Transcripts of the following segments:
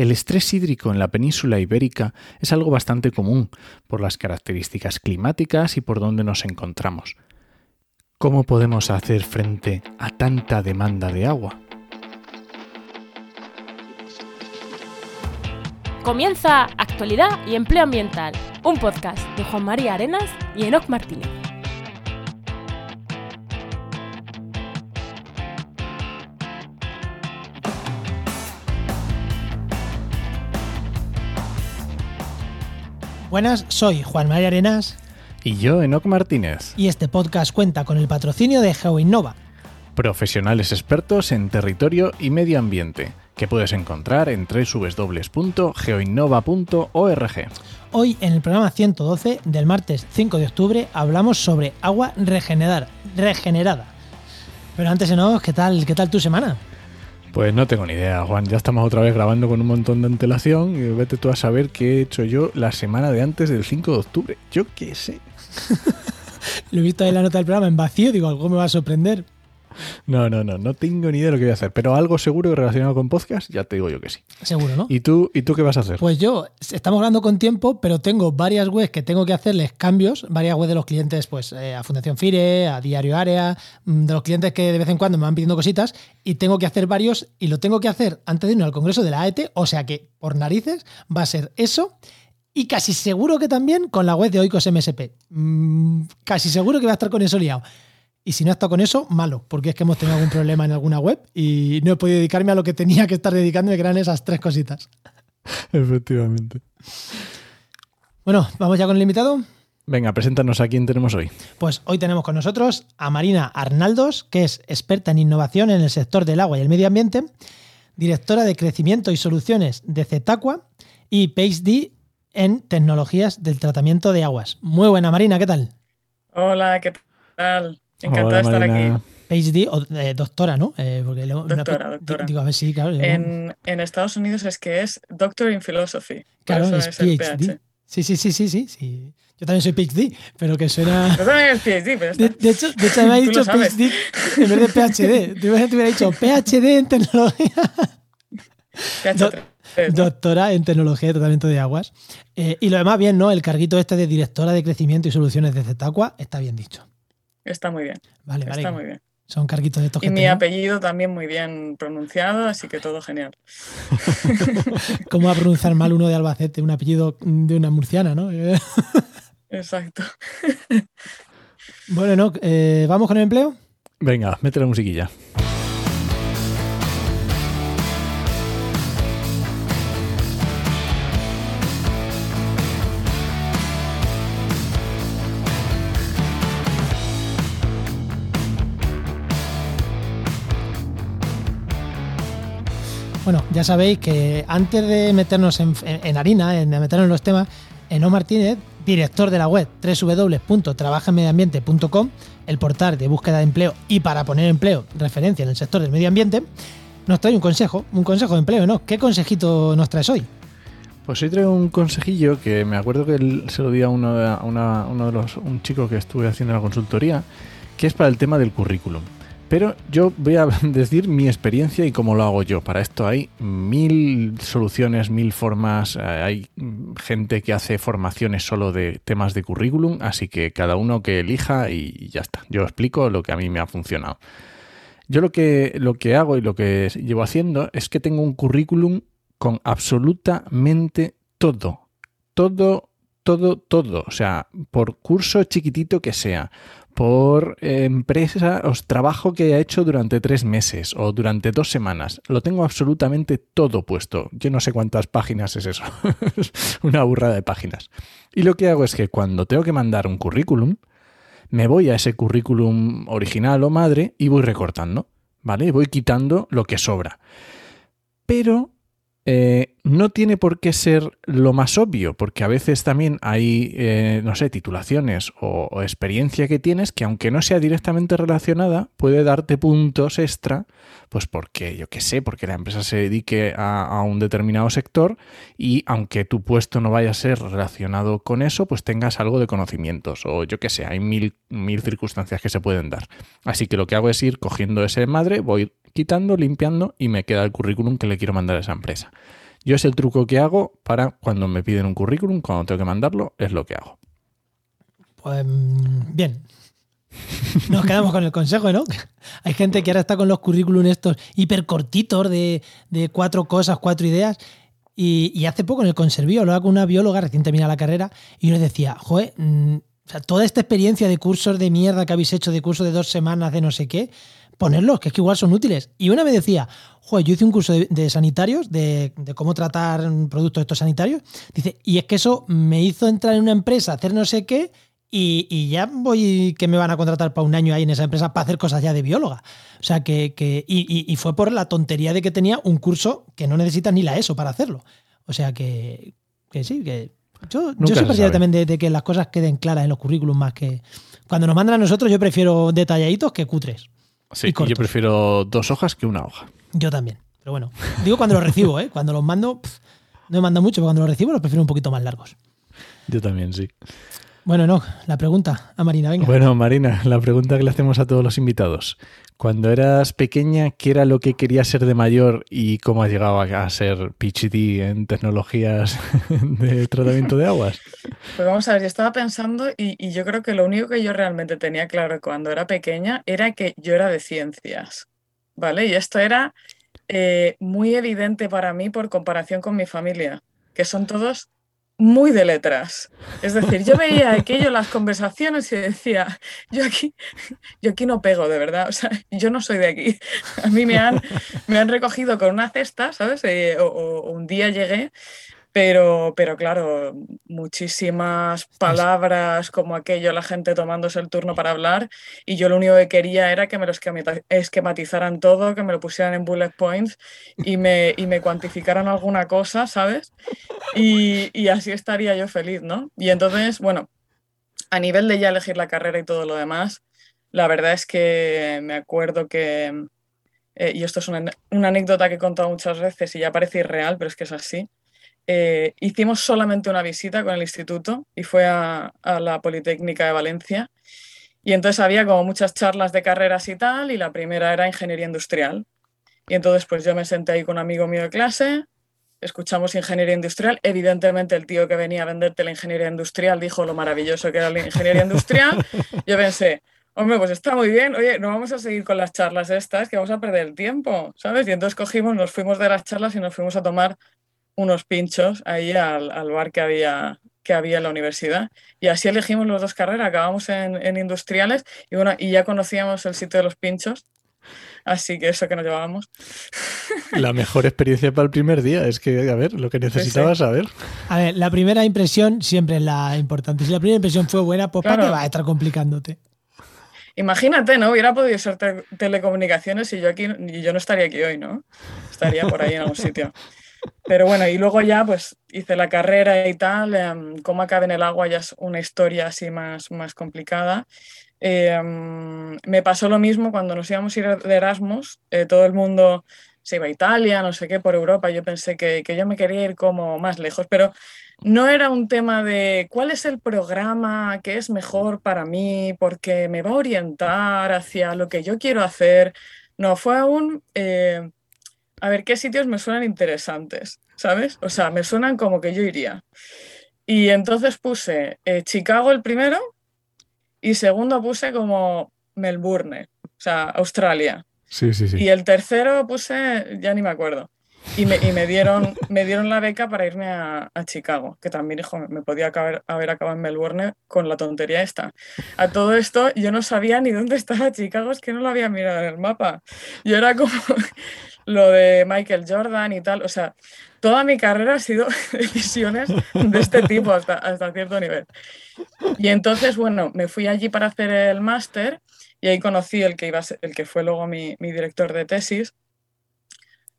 El estrés hídrico en la península ibérica es algo bastante común por las características climáticas y por donde nos encontramos. ¿Cómo podemos hacer frente a tanta demanda de agua? Comienza Actualidad y Empleo Ambiental, un podcast de Juan María Arenas y Enoc Martínez. Buenas, soy Juan María Arenas Y yo, Enoc Martínez, y este podcast cuenta con el patrocinio de GeoInnova. profesionales expertos en territorio y medio ambiente, que puedes encontrar en www.geoinnova.org. Hoy en el programa 112 del martes 5 de octubre hablamos sobre agua regenerar, regenerada. Pero antes de nada, ¿qué tal, ¿qué tal tu semana? Pues no tengo ni idea, Juan. Ya estamos otra vez grabando con un montón de antelación y vete tú a saber qué he hecho yo la semana de antes del 5 de octubre. Yo qué sé. Lo he visto ahí en la nota del programa en vacío, digo, algo me va a sorprender. No, no, no, no tengo ni idea de lo que voy a hacer, pero algo seguro relacionado con podcast, ya te digo yo que sí. Seguro, ¿no? ¿Y tú, ¿y tú qué vas a hacer? Pues yo, estamos hablando con tiempo, pero tengo varias webs que tengo que hacerles cambios, varias webs de los clientes, pues eh, a Fundación Fire, a Diario Área, mm, de los clientes que de vez en cuando me van pidiendo cositas, y tengo que hacer varios, y lo tengo que hacer antes de irnos al Congreso de la AET, o sea que por narices va a ser eso. Y casi seguro que también con la web de Oikos MSP. Mm, casi seguro que va a estar con eso liado. Y si no está con eso, malo, porque es que hemos tenido algún problema en alguna web y no he podido dedicarme a lo que tenía que estar dedicándome, que eran esas tres cositas. Efectivamente. Bueno, vamos ya con el invitado. Venga, preséntanos a quién tenemos hoy. Pues hoy tenemos con nosotros a Marina Arnaldos, que es experta en innovación en el sector del agua y el medio ambiente, directora de crecimiento y soluciones de Cetaqua y PhD en tecnologías del tratamiento de aguas. Muy buena, Marina, ¿qué tal? Hola, ¿qué tal? Encantada Hola, de estar Marina. aquí. PhD o eh, doctora, ¿no? Eh, porque le- una- Doctora, doctora. Digo, a ver si, claro. En, en Estados Unidos es que es Doctor in Philosophy. Claro, es PhD. PH. Sí, sí, sí, sí, sí, sí. Yo también soy PhD, pero que suena. Yo también es PhD, pero De, está. de hecho, de hecho, me ha dicho. PhD en vez de PhD. Te hubiera dicho PhD en tecnología. Doctora en tecnología de tratamiento de aguas. Eh, y lo demás bien, ¿no? El carguito este de directora de crecimiento y soluciones de Zetaqua está bien dicho. Está muy bien. Vale, vale. Está muy bien. Son carguitos de estos Y que mi tengo. apellido también muy bien pronunciado, así que todo genial. ¿Cómo va a pronunciar mal uno de Albacete, un apellido de una murciana, no? Exacto. bueno, no, eh, ¿vamos con el empleo? Venga, mete la musiquilla. Bueno, ya sabéis que antes de meternos en, en- en harina, en meternos en los temas, Eno Martínez, director de la web www.trabajaenmedioambiente.com, el portal de búsqueda de empleo y para poner empleo, referencia en el sector del medio ambiente, nos trae un consejo, un consejo de empleo, ¿no? ¿Qué consejito nos traes hoy? Pues hoy traigo un consejillo que me acuerdo que él se lo di a uno de, una- uno de los un chico que estuve haciendo la consultoría, que es para el tema del currículum. Pero yo voy a decir mi experiencia y cómo lo hago yo. Para esto hay mil soluciones, mil formas. eh, Hay gente que hace formaciones solo de temas de currículum, así que cada uno que elija y ya está. Yo explico lo que a mí me ha funcionado. Yo lo que, lo que hago y lo que llevo haciendo es que tengo un currículum con absolutamente todo. Todo, todo, todo. O sea, por curso chiquitito que sea, por empresa o trabajo que haya hecho durante tres meses o durante dos semanas. Lo tengo absolutamente todo puesto. Yo no sé cuántas páginas es eso. Es Una burrada de páginas. Y lo que hago es que cuando tengo que mandar un currículum, me voy a ese currículum original o madre y voy recortando, ¿vale? Voy quitando lo que sobra. Pero eh, no tiene por qué ser lo más obvio, porque a veces también hay, eh, no sé, titulaciones o, experiencia que tienes que aunque no sea directamente relacionada, puede darte puntos extra, pues porque, yo qué sé, porque la empresa se dedique a, a un determinado sector y aunque tu puesto no vaya a ser relacionado con eso, pues tengas algo de conocimientos o yo qué sé, hay mil, mil circunstancias que se pueden dar. Así que lo que hago es ir cogiendo ese madre, voy quitando, limpiando y me queda el currículum que le quiero mandar a esa empresa. Yo es el truco que hago para cuando me piden un currículum, cuando tengo que mandarlo, es lo que hago. Pues mm, bien. Nos quedamos con el consejo, ¿no? Hay gente que ahora está con los currículum estos hiper cortitos de, de cuatro cosas, cuatro ideas. Y, hace poco en el conservío hablaba con una bióloga recién terminada la carrera y yo decía, joder, mm, o sea, toda esta experiencia de cursos de mierda que habéis hecho, de cursos de dos semanas, de no sé qué, ponerlos, que es que igual son útiles. Y una me decía, joder, yo hice un curso de, de sanitarios, de, de, cómo tratar productos estos sanitarios. Dice, y es que eso me hizo entrar en una empresa, hacer no sé qué, y, y, ya voy que me van a contratar para un año ahí en esa empresa para hacer cosas ya de bióloga. O sea que, que y, y, y, fue por la tontería de que tenía un curso que no necesita ni la ESO para hacerlo. O sea que, que sí, que yo, yo soy partidario también de, de, que las cosas queden claras en los currículums más que cuando nos mandan a nosotros yo prefiero detalladitos que cutres. Sí, yo prefiero dos hojas que una hoja. Yo también. Pero bueno, digo cuando los recibo, ¿eh? Cuando los mando, pff, no me mando mucho, pero cuando los recibo los prefiero un poquito más largos. Yo también, sí. Bueno, no, la pregunta a Marina, venga. Bueno, Marina, la pregunta que le hacemos a todos los invitados. Cuando eras pequeña, ¿qué era lo que querías ser de mayor y cómo has llegado a ser PhD en tecnologías de tratamiento de aguas? Pues vamos a ver, yo estaba pensando y, y, yo creo que lo único que yo realmente tenía claro cuando era pequeña era que yo era de ciencias, ¿vale? Y esto era eh, muy evidente para mí por comparación con mi familia, que son todos muy de letras. Es decir, yo veía aquello, las conversaciones y decía, yo aquí, yo aquí no pego, de verdad. O sea, yo no soy de aquí. A mí me han, me han recogido con una cesta, ¿sabes? Eh, o, o, un día llegué pero, pero claro, muchísimas palabras como aquello, la gente tomándose el turno para hablar y yo lo único que quería era que me lo esquematizaran todo, que me lo pusieran en bullet points y me, y me cuantificaran alguna cosa, ¿sabes? Y, y así estaría yo feliz, ¿no? Y entonces, bueno, a nivel de ya elegir la carrera y todo lo demás, la verdad es que me acuerdo que, eh, y esto es una, una anécdota que he contado muchas veces y ya parece irreal, pero es que es así eh, hicimos solamente una visita con el instituto y fue a, a, la Politécnica de Valencia. Y entonces había como muchas charlas de carreras y tal, y la primera era ingeniería industrial. Y entonces pues yo me senté ahí con un amigo mío de clase, escuchamos ingeniería industrial. Evidentemente el tío que venía a venderte la ingeniería industrial dijo lo maravilloso que era la ingeniería industrial. Yo pensé, hombre, pues está muy bien, oye, no vamos a seguir con las charlas estas, que vamos a perder el tiempo, ¿sabes? Y entonces cogimos, nos fuimos de las charlas y nos fuimos a tomar unos pinchos ahí al, al, bar que había, que había en la universidad. Y así elegimos las dos carreras, acabamos en, en, industriales y, bueno, y ya conocíamos el sitio de los pinchos. Así que eso que nos llevábamos. La mejor experiencia para el primer día es que, a ver, lo que necesitabas sí, sí. saber. A ver, la primera impresión siempre es la importante. Si la primera impresión fue buena, pues claro. ¿para qué va a estar complicándote? Imagínate, ¿no? Hubiera podido ser te telecomunicaciones y yo aquí y yo no estaría aquí hoy, ¿no? Estaría por ahí en algún sitio. Pero bueno, y luego ya pues hice la carrera y tal, eh, cómo acaba en el agua ya es una historia así más, más complicada. Eh, me pasó lo mismo cuando nos íbamos a ir de Erasmus, eh, todo el mundo se iba a Italia, no sé qué, por Europa, yo pensé que, que yo me quería ir como más lejos, pero no era un tema de cuál es el programa que es mejor para mí, porque me va a orientar hacia lo que yo quiero hacer. No, fue un... a ver qué sitios me suenan interesantes, ¿sabes? O sea, me suenan como que yo iría. Y entonces puse eh, Chicago el primero y segundo puse como Melbourne, o sea, Australia. Sí, sí, sí. Y el tercero puse, ya ni me acuerdo. Y me, y me dieron, me dieron la beca para irme a, Chicago, que también, hijo, me podía acabar, haber acabado en Melbourne con la tontería esta. A todo esto, yo no sabía ni dónde estaba Chicago, es que no lo había mirado en el mapa. Yo era como, lo de Michael Jordan y tal. O sea, toda mi carrera ha sido decisiones de este tipo hasta, hasta cierto nivel. Y entonces, bueno, me fui allí para hacer el máster y ahí conocí el que, iba el que fue luego mi, mi, director de tesis,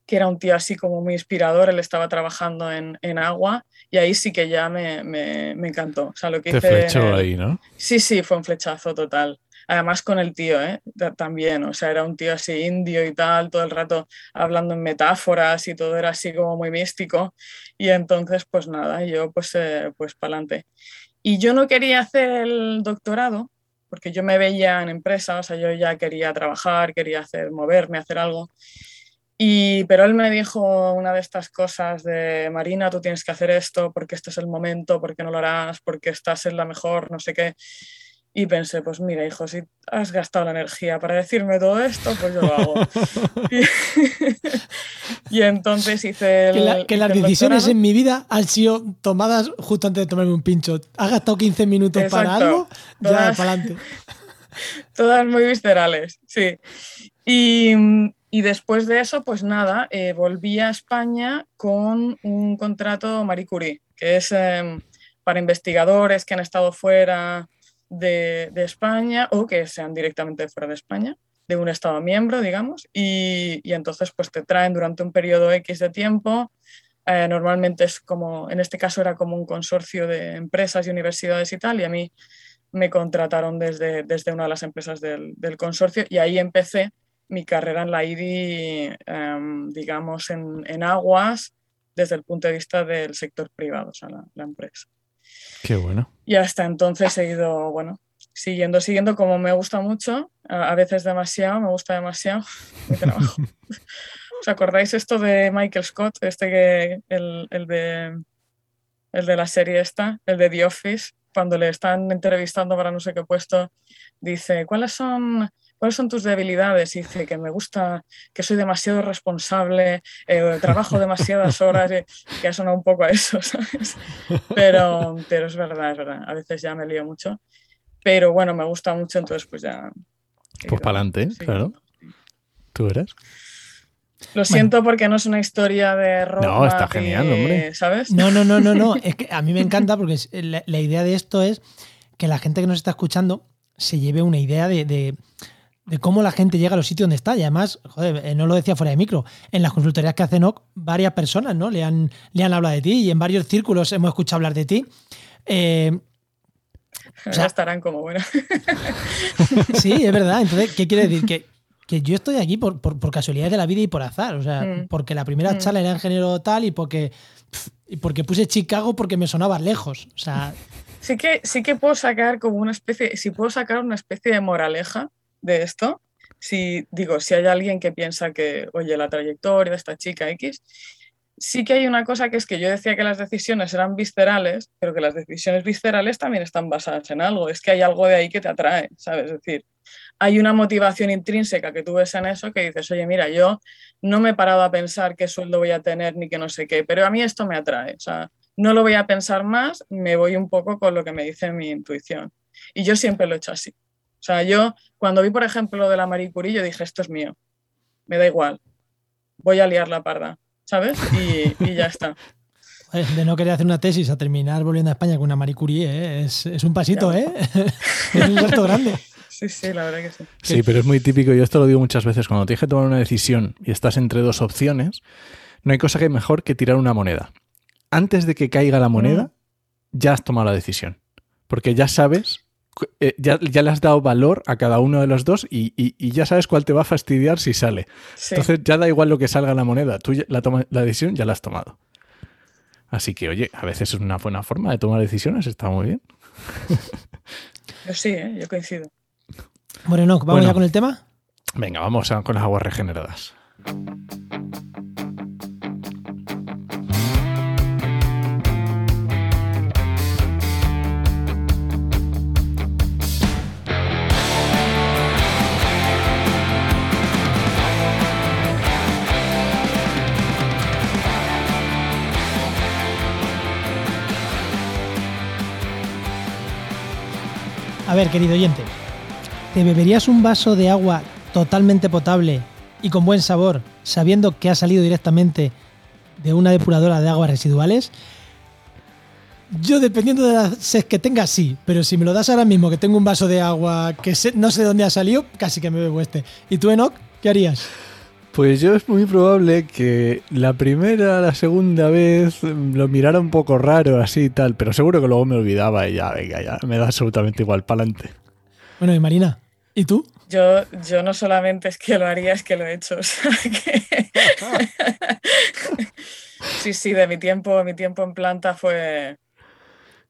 que era un tío así como muy inspirador. Él estaba trabajando en, en agua y ahí sí que ya me, me, me encantó. O sea, lo que Te hice, flechó ahí, ¿no? Sí, sí, fue un flechazo total además con el tío, ¿eh? también, o sea, era un tío así indio y tal, todo el rato hablando en metáforas y todo era así como muy místico. Y entonces, pues nada, yo pues, eh, pues para adelante. Y yo no quería hacer el doctorado, porque yo me veía en empresa, o sea, yo ya quería trabajar, quería hacer, moverme, hacer algo. Y, pero él me dijo una de estas cosas de, Marina, tú tienes que hacer esto porque este es el momento, porque no lo harás, porque estás en la mejor, no sé qué. Y pensé, pues mira, hijo, si has gastado la energía para decirme todo esto, pues yo lo hago. y, entonces hice el, Que, las decisiones en mi vida han sido tomadas justo antes de tomarme un pincho. Has gastado 15 minutos para algo, ya para adelante. Todas muy viscerales, sí. Y, y después de eso, pues nada, eh, volví a España con un contrato Marie Curie, que es em, para investigadores que han estado fuera de, España o que sean directamente fuera de España, de un Estado miembro, digamos, y, entonces pues te traen durante un periodo X de tiempo. Eh, normalmente es como, en este caso era como un consorcio de empresas y universidades y tal, y a mí me contrataron desde, desde una de las empresas del, consorcio y ahí empecé mi carrera en la IDI, em, digamos, en, aguas desde el punto de vista del sector privado, o sea, la empresa. Qué bueno. Y hasta entonces he ido, bueno, siguiendo, siguiendo como me gusta mucho, a, veces demasiado, me gusta demasiado mi trabajo. ¿Os acordáis esto de Michael Scott, este que, el, el, de, el de la serie esta, el de The Office, cuando le están entrevistando para no sé qué puesto, dice, ¿cuáles son ¿cuáles son tus debilidades? Y dice que me gusta, que soy demasiado responsable, eh, trabajo demasiadas horas, eh, que ha sonado un poco a eso, ¿sabes? Pero, pero es verdad, es verdad. A veces ya me lío mucho. Pero bueno, me gusta mucho, entonces pues ya... Pues para adelante, claro. ¿Tú eres? Lo siento porque no es una historia de ropa. No, está genial, hombre. ¿Sabes? No, no, no, no, no. Es que a mí me encanta porque la, idea de esto es que la gente que nos está escuchando se lleve una idea de de cómo la gente llega a los sitios donde está. Y además, joder, eh, no lo decía fuera de micro, en las consultorías que hacen OC, varias personas ¿no? le, han, le han hablado de ti y en varios círculos hemos escuchado hablar de ti. Eh, o sea, estarán como bueno. sí, es verdad. Entonces, ¿qué quiere decir? Que, que yo estoy aquí por, por, casualidades de la vida y por azar. O sea, mm. porque la primera mm. charla era en género tal y porque, y porque puse Chicago porque me sonaba lejos. O sea. Sí que, sí que puedo sacar como una especie, si puedo sacar una especie de moraleja, de esto, si digo, si hay alguien que piensa que, oye, la trayectoria de esta chica X, sí que hay una cosa que es que yo decía que las decisiones eran viscerales, pero que las decisiones viscerales también están basadas en algo, es que hay algo de ahí que te atrae, ¿sabes? Es decir, hay una motivación intrínseca que tú ves en eso que dices, oye, mira, yo no me he parado a pensar qué sueldo voy a tener ni que no sé qué, pero a mí esto me atrae, o sea, no lo voy a pensar más, me voy un poco con lo que me dice mi intuición. Y yo siempre lo he hecho así. O sea, yo cuando vi, por ejemplo, lo de la Marie Curie, yo dije, esto es mío, me da igual, voy a liar la parda, ¿sabes? Y, ya está. De no querer hacer una tesis a terminar volviendo a España con una Marie Curie, ¿eh? es, un pasito, ¿eh? es un salto grande. Sí, sí, la verdad que sí. Sí, pero es muy típico, yo esto lo digo muchas veces, cuando tienes que tomar una decisión y estás entre dos opciones, no hay cosa que mejor que tirar una moneda. Antes de que caiga la moneda, mm. ya has tomado la decisión. Porque ya sabes eh, ya, le has dado valor a cada uno de los dos y, ya sabes cuál te va a fastidiar si sale. Entonces ya da igual lo que salga la moneda, tú la, la decisión ya la has tomado. Así que, oye, a veces es una buena forma de tomar decisiones, está muy bien. Yo sí, ¿eh? yo coincido. Bueno, no, ¿vamos ya con el tema? Venga, vamos con las aguas regeneradas. A ver, querido oyente, ¿te beberías un vaso de agua totalmente potable y con buen sabor, sabiendo que ha salido directamente de una depuradora de aguas residuales? Yo, dependiendo de la sed que tenga, sí, pero si me lo das ahora mismo, que tengo un vaso de agua que no sé dónde ha salido, casi que me bebo este. ¿Y tú, Enoch, qué harías? Pues yo es muy probable que la primera, la segunda vez lo mirara un poco raro así y tal, pero seguro que luego me olvidaba y ya, venga, ya, me da absolutamente igual, para adelante. Bueno, y Marina, ¿y tú? Yo, yo no solamente es que lo haría, es que lo he hecho. sí, sí, de mi tiempo, mi tiempo en planta fue,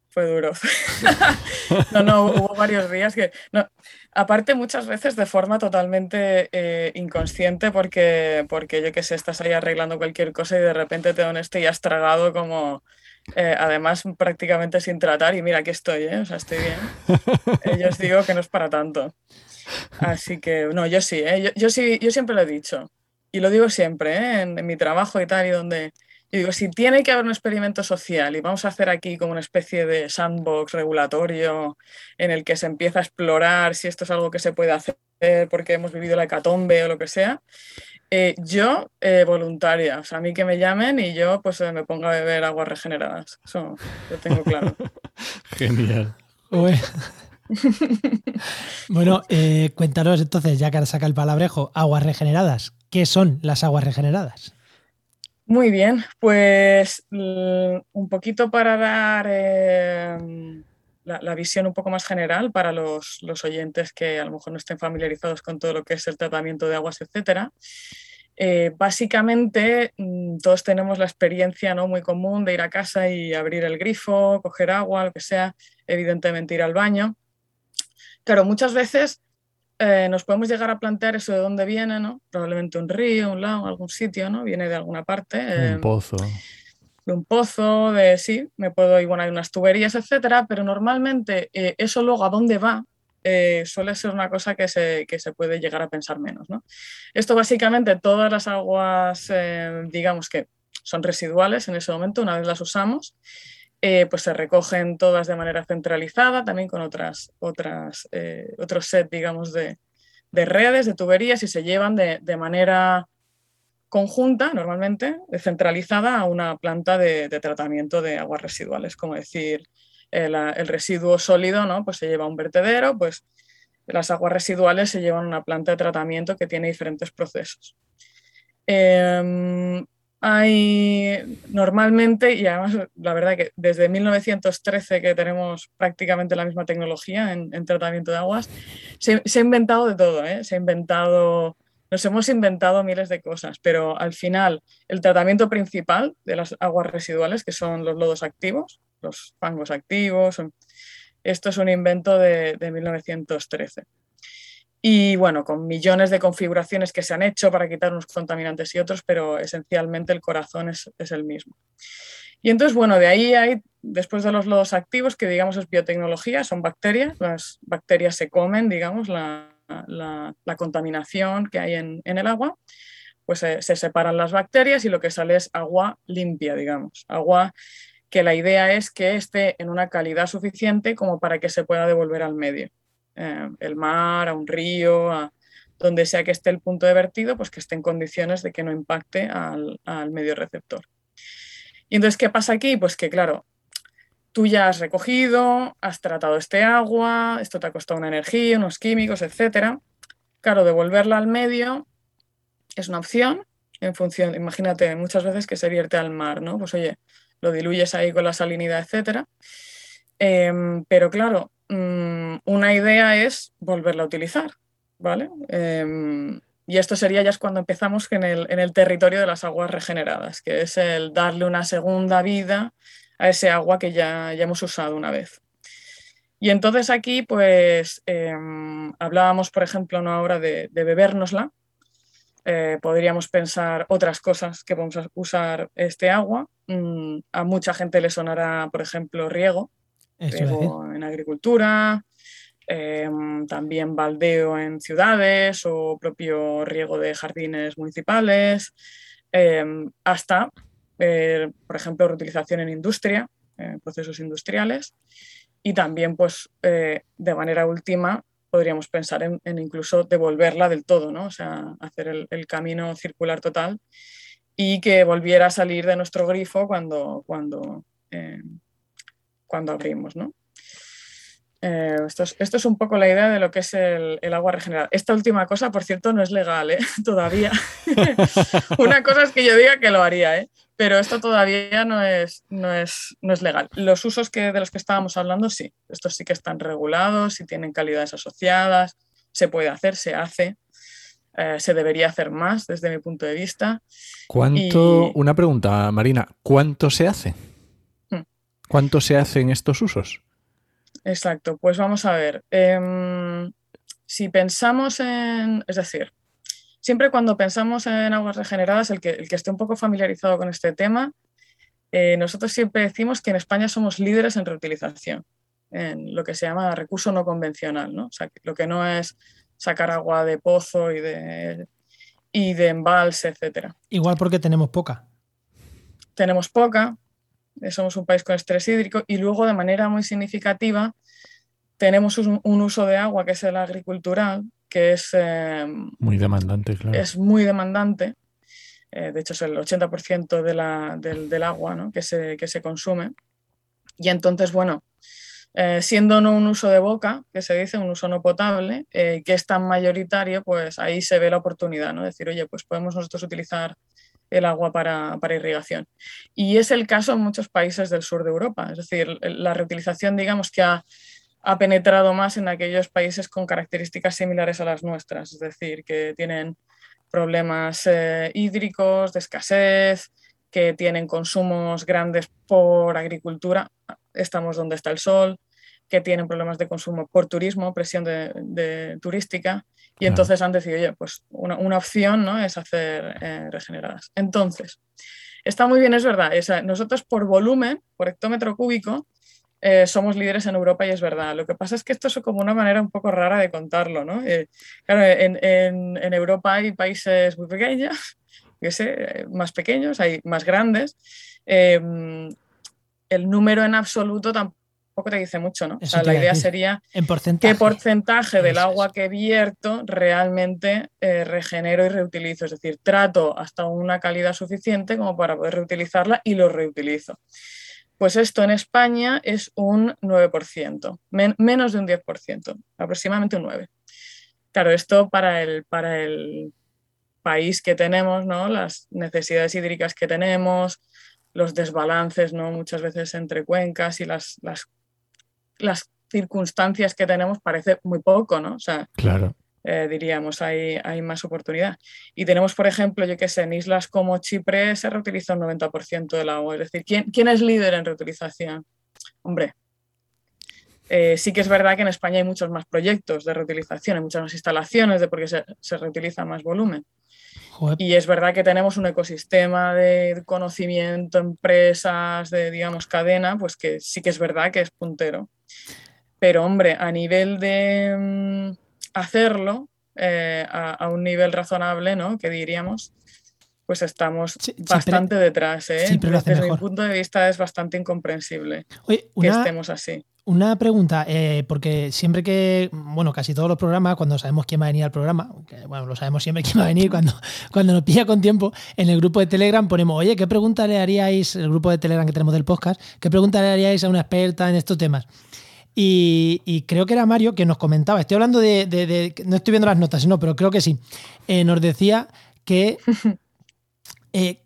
fue duro. no, no, hubo varios días que... No, Aparte, muchas veces de forma totalmente eh, inconsciente, porque, porque yo qué sé, estás ahí arreglando cualquier cosa y de repente te dan este y has tragado como, eh, además prácticamente sin tratar y mira, aquí estoy, ¿eh? o sea, estoy bien. Eh, yo digo que no es para tanto. Así que, no, yo sí, yo, yo, sí, yo siempre lo he dicho y lo digo siempre en, en mi trabajo y tal, y donde y digo, si tiene que haber un experimento social y vamos a hacer aquí como una especie de sandbox regulatorio en el que se empieza a explorar si esto es algo que se puede hacer porque hemos vivido la hecatombe o lo que sea, eh, yo eh, voluntaria, o sea, a mí que me llamen y yo pues eh, me pongo a beber aguas regeneradas. Eso lo tengo claro. Genial. bueno, eh, cuéntanos entonces, ya que saca el palabrejo, aguas regeneradas. ¿Qué son las aguas regeneradas? Muy bien, pues un poquito para dar eh, la, visión un poco más general para los, oyentes que a lo mejor no estén familiarizados con todo lo que es el tratamiento de aguas, etcétera. Eh, básicamente, mm, todos tenemos la experiencia ¿no? muy común de ir a casa y abrir el grifo, coger agua, lo que sea, evidentemente ir al baño. Claro, muchas veces eh, nos podemos llegar a plantear eso de dónde viene, ¿no? Probablemente un río, un lago, algún sitio, ¿no? Viene de alguna parte. un eh, pozo. De un pozo, de sí, me puedo ir, bueno, hay unas tuberías, etcétera, pero normalmente eh, eso luego a dónde va suele ser una cosa que se, que se, puede llegar a pensar menos, ¿no? Esto básicamente todas las aguas, digamos que son residuales en ese momento, una vez las usamos, eh, pues se recogen todas de manera centralizada, también con otras, otras, eh, otros set, digamos, de, redes, de tuberías y se llevan de, manera conjunta, normalmente, centralizada a una planta de, tratamiento de aguas residuales, como decir, el, residuo sólido, ¿no? Pues se lleva a un vertedero, pues las aguas residuales se llevan a una planta de tratamiento que tiene diferentes procesos. Em, hay normalmente, y además la verdad que desde 1913 que tenemos prácticamente la misma tecnología en, tratamiento de aguas, se, ha inventado de todo, ¿eh? se ha inventado, nos hemos inventado miles de cosas, pero al final el tratamiento principal de las aguas residuales, que son los lodos activos, los fangos activos, esto es un invento de, de 1913 y bueno, con millones de configuraciones que se han hecho para quitar unos contaminantes y otros, pero esencialmente el corazón es, el mismo. Y entonces, bueno, de ahí hay, después de los lodos activos, que digamos es biotecnología, son bacterias, las bacterias se comen, digamos, la, contaminación que hay en, el agua, pues se separan las bacterias y lo que sale es agua limpia, digamos, agua que la idea es que esté en una calidad suficiente como para que se pueda devolver al medio. Eh, el mar, a un río, a donde sea que esté el punto de vertido, pues que esté en condiciones de que no impacte al, medio receptor. Y entonces, ¿qué pasa aquí? Pues que, claro, tú ya has recogido, has tratado este agua, esto te ha costado una energía, unos químicos, etcétera. Claro, devolverla al medio es una opción en función, imagínate, muchas veces que se vierte al mar, ¿no? Pues oye, lo diluyes ahí con la salinidad, etcétera. Em, pero claro, Mm, una idea es volverla a utilizar, ¿vale? Em, y esto sería ya cuando empezamos en el, territorio de las aguas regeneradas, que es el darle una segunda vida a ese agua que ya, ya hemos usado una vez. Y entonces aquí, pues, em, hablábamos, por ejemplo, ¿no? ahora de, de bebérnosla. Eh, podríamos pensar otras cosas que vamos a usar este agua. Mm, a mucha gente le sonará, por ejemplo, riego, en agricultura, em, también baldeo en ciudades o propio riego de jardines municipales, em, hasta, eh, por ejemplo, reutilización en industria, en procesos industriales, y también, pues, eh, de manera última, podríamos pensar en, incluso devolverla del todo, ¿no? O sea, hacer el, camino circular total y que volviera a salir de nuestro grifo cuando, cuando em, cuando abrimos, ¿no? Eh, esto, es, un poco la idea de lo que es el, agua regenerada. Esta última cosa, por cierto, no es legal ¿eh? todavía. Una cosa es que yo diga que lo haría, ¿eh? pero esto todavía no es, no, es, no es legal. Los usos que, de los que estábamos hablando, sí. Estos sí que están regulados, y tienen calidades asociadas, se puede hacer, se hace. Eh, se debería hacer más desde mi punto de vista. ¿Cuánto, una pregunta, Marina, ¿cuánto se hace? ¿Cuánto se hacen estos usos? Exacto, pues vamos a ver. Em, si pensamos en, es decir, siempre cuando pensamos en aguas regeneradas, el que, el que esté un poco familiarizado con este tema, eh, nosotros siempre decimos que en España somos líderes en reutilización, en lo que se llama recurso no convencional, ¿no? O sea, lo que no es sacar agua de pozo y de, y de embalse, etc. Igual porque tenemos poca. Tenemos poca, somos un país con estrés hídrico y luego de manera muy significativa tenemos un, uso de agua que es el agricultural, que es... Eh, muy demandante, claro. Es muy demandante. Eh, de hecho, es el 80% de la, del, agua ¿no? que, se, que se consume. Y entonces, bueno, eh, siendo no un uso de boca, que se dice, un uso no potable, que es tan mayoritario, pues ahí se ve la oportunidad, ¿no? Decir, oye, pues podemos nosotros utilizar el agua para, para, irrigación. Y es el caso en muchos países del sur de Europa. Es decir, la reutilización, digamos que ha ha penetrado más en aquellos países con características similares a las nuestras, es decir, que tienen problemas eh, hídricos, de escasez, que tienen consumos grandes por agricultura, estamos donde está el sol, que tienen problemas de consumo por turismo, presión de, turística, y entonces han decidido, oye, pues una, opción ¿no? es hacer eh, regeneradas. Entonces, está muy bien, es verdad, nosotros por volumen, por hectómetro cúbico, eh, somos líderes en Europa y es verdad. Lo que pasa es que esto es como una manera un poco rara de contarlo, ¿no? Eh, claro, en, Europa hay países muy pequeños, que sé, más pequeños, hay más grandes. Em, el número en absoluto tampoco te dice mucho, ¿no? la idea sería ¿En porcentaje? qué porcentaje del agua que vierto realmente eh, regenero y reutilizo. Es decir, trato hasta una calidad suficiente como para poder reutilizarla y lo reutilizo. Pues esto en España es un 9%, menos de un 10%, aproximadamente un 9%. Claro, esto para el, para el país que tenemos, ¿no? las necesidades hídricas que tenemos, los desbalances ¿no? muchas veces entre cuencas y las, las, las circunstancias que tenemos parece muy poco, ¿no? O sea, claro. Eh, diríamos, hay, hay, más oportunidad. Y tenemos, por ejemplo, yo que sé, en islas como Chipre se reutiliza un 90% del agua. Es decir, ¿quién, ¿quién, es líder en reutilización? Hombre, eh, sí que es verdad que en España hay muchos más proyectos de reutilización, hay muchas más instalaciones de porque se, se reutiliza más volumen. Y es verdad que tenemos un ecosistema de conocimiento, empresas, de, digamos, cadena, pues que sí que es verdad que es puntero. Pero, hombre, a nivel de mm, hacerlo eh, a, un nivel razonable, ¿no? Que diríamos, pues estamos bastante detrás. ¿eh? Desde mi punto de vista es bastante incomprensible que estemos así. Una pregunta, eh, porque siempre que, bueno, casi todos los programas, cuando sabemos quién va a venir al programa, bueno, lo sabemos siempre quién va a venir, cuando, cuando nos pilla con tiempo, en el grupo de Telegram ponemos, oye, ¿qué pregunta le haríais, el grupo de Telegram que tenemos del podcast, qué pregunta le haríais a una experta en estos temas? Y, creo que era Mario que nos comentaba, estoy hablando de, no estoy viendo las notas, no, pero creo que sí, eh, nos decía que, eh,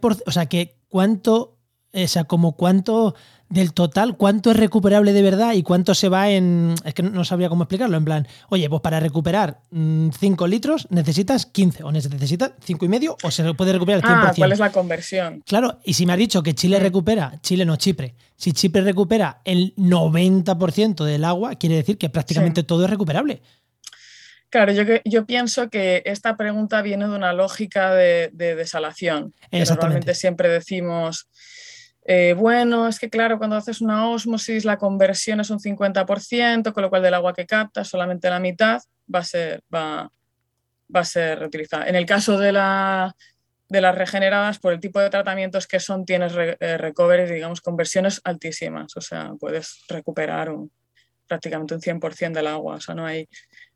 por, o sea, que cuánto, o sea, como cuánto del total, cuánto es recuperable de verdad y cuánto se va en. Es que no sabría cómo explicarlo. En plan, oye, pues para recuperar 5 mm, litros necesitas 15, o necesitas 5 y medio, o se puede recuperar el 100%. Ah, ¿cuál es la conversión? Claro, y si me has dicho que Chile recupera, Chile no Chipre, si Chipre recupera el 90% del agua, quiere decir que prácticamente todo es recuperable. Claro, yo, yo pienso que esta pregunta viene de una lógica de, desalación. Normalmente siempre decimos eh, bueno, es que claro, cuando haces una osmosis la conversión es un 50%, con lo cual del agua que captas solamente la mitad va a ser, va, va a ser reutilizada. En el caso de, la, de las regeneradas, por el tipo de tratamientos que son, tienes eh, recovery, digamos, conversiones altísimas. O sea, puedes recuperar un, prácticamente un 100% del agua. O sea, no hay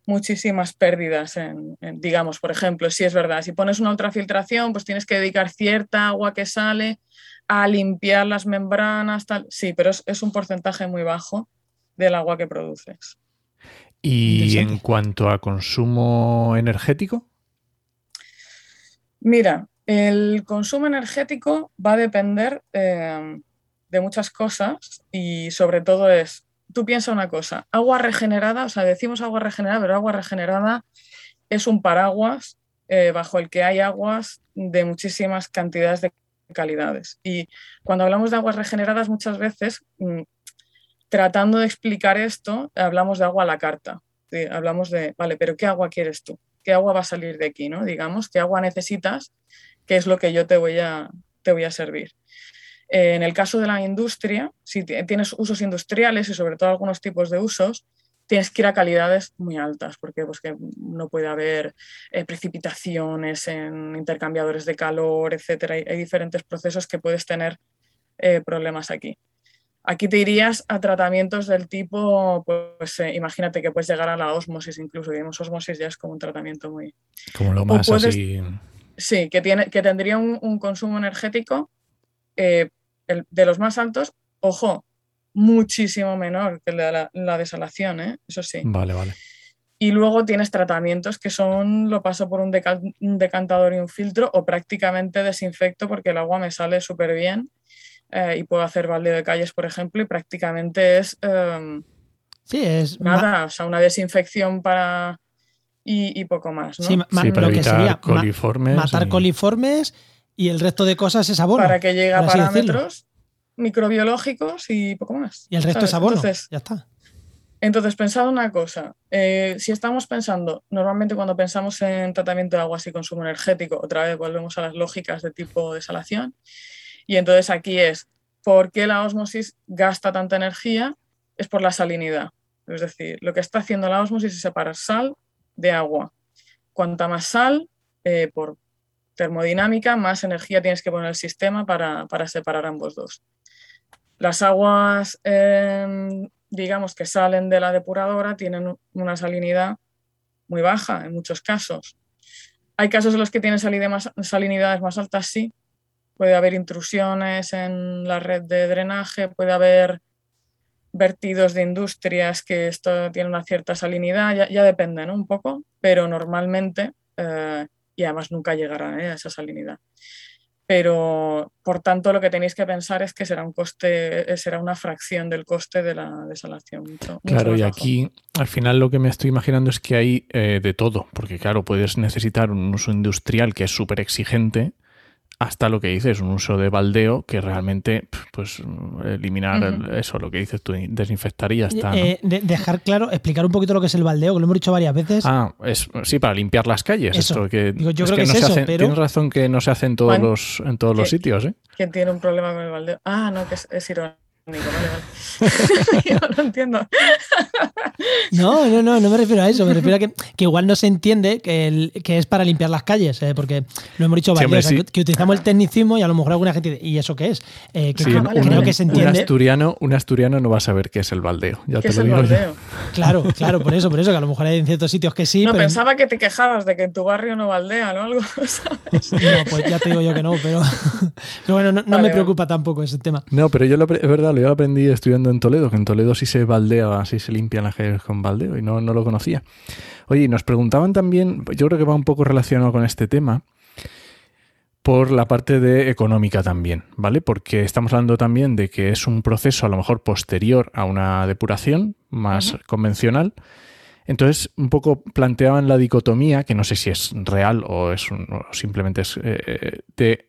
muchísimas pérdidas en, digamos, por ejemplo, si es verdad, si pones una ultrafiltración, pues tienes que dedicar cierta agua que sale a limpiar las membranas, tal. Sí, pero es, un porcentaje muy bajo del agua que produces. ¿Y en cuanto a consumo energético? Mira, el consumo energético va a depender eh, de muchas cosas y sobre todo es, tú piensas una cosa, agua regenerada, o sea, decimos agua regenerada, pero agua regenerada es un paraguas eh, bajo el que hay aguas de muchísimas cantidades de calidades. Y cuando hablamos de aguas regeneradas, muchas veces, mm, tratando de explicar esto, hablamos de agua a la carta. hablamos de, vale, pero ¿qué agua quieres tú? ¿Qué agua va a salir de aquí? ¿no? Digamos, ¿qué agua necesitas? ¿Qué es lo que yo te voy a, te voy a servir? Eh, en el caso de la industria, si tienes usos industriales y sobre todo algunos tipos de usos, tienes que ir a calidades muy altas, porque pues, que no puede haber eh, precipitaciones en intercambiadores de calor, etc. Hay, hay diferentes procesos que puedes tener eh, problemas aquí. Aquí te irías a tratamientos del tipo, pues eh, imagínate que puedes llegar a la osmosis incluso, digamos, osmosis ya es como un tratamiento muy... Como lo más así... Sí, que, tiene, que tendría un, consumo energético de los más altos, ojo, muchísimo menor que la, la desalación, ¿eh? eso sí. Vale, vale. Y luego tienes tratamientos que son, lo paso por un, decantador y un filtro o prácticamente desinfecto porque el agua me sale súper bien eh, y puedo hacer baldeo de calles, por ejemplo, y prácticamente es... Em, sí, es... Nada, o sea, una desinfección para... Y, poco más, ¿no? Sí, para evitar coliformes. matar coliformes y el resto de cosas es abono. Para que llegue a parámetros microbiológicos y poco más. Y el resto es abono. Entonces, ya está. Entonces, pensad una cosa. Eh, si estamos pensando, normalmente cuando pensamos en tratamiento de aguas y consumo energético, otra vez volvemos a las lógicas de tipo desalación. Y entonces aquí es, ¿por qué la osmosis gasta tanta energía? Es por la salinidad. Es decir, lo que está haciendo la osmosis es separar sal de agua. Cuanta más sal, eh, por termodinámica, más energía tienes que poner el sistema para, para separar ambos dos. Las aguas, em, digamos, que salen de la depuradora tienen una salinidad muy baja en muchos casos. Hay casos en los que tienen más, salinidades más altas, sí. Puede haber intrusiones en la red de drenaje, puede haber vertidos de industrias que esto tiene una cierta salinidad, ya, depende ¿no? un poco, pero normalmente, eh, y además nunca llegará ¿eh? a esa salinidad pero por tanto lo que tenéis que pensar es que será un coste, eh, será una fracción del coste de la desalación. claro, y aquí al final lo que me estoy imaginando es que hay eh, de todo, porque claro, puedes necesitar un uso industrial que es súper exigente, hasta lo que dices, un uso de baldeo que realmente, pues, eliminar eso, lo que dices tú, desinfectar y ya está. Eh, dejar claro, explicar un poquito lo que es el baldeo, que lo hemos dicho varias veces. Ah, es, sí, para limpiar las calles. Eso. que, yo creo que, es eso, pero... Tienes razón que no se hace en todos, los, en todos los sitios, ¿eh? ¿Quién tiene un problema con el baldeo? Ah, no, que es, es irónico. Yo no entiendo. No, no, no, no me refiero a eso. Me refiero a que, igual no se entiende que, que es para limpiar las calles, eh, porque lo hemos dicho varias que, utilizamos el tecnicismo y a lo mejor alguna gente dice, ¿y eso qué es? Eh, que creo, que se entiende. Un asturiano, un asturiano no va a saber qué es el baldeo. Ya ¿Qué es el baldeo? Claro, claro, por eso, por eso, que a lo mejor hay en ciertos sitios que sí. No, pensaba que te quejabas de que en tu barrio no baldean o algo. No, pues ya te digo yo que no, pero, bueno, no, me preocupa tampoco ese tema. No, pero yo lo, es verdad, lo aprendí estudiando en Toledo, que en Toledo sí se baldea, sí se limpian las calles con baldeo y no, no lo conocía. Oye, nos preguntaban también, yo creo que va un poco relacionado con este tema, por la parte de económica también, ¿vale? Porque estamos hablando también de que es un proceso a lo mejor posterior a una depuración más convencional. Entonces, un poco planteaban la dicotomía, que no sé si es real o es simplemente es eh, eh, de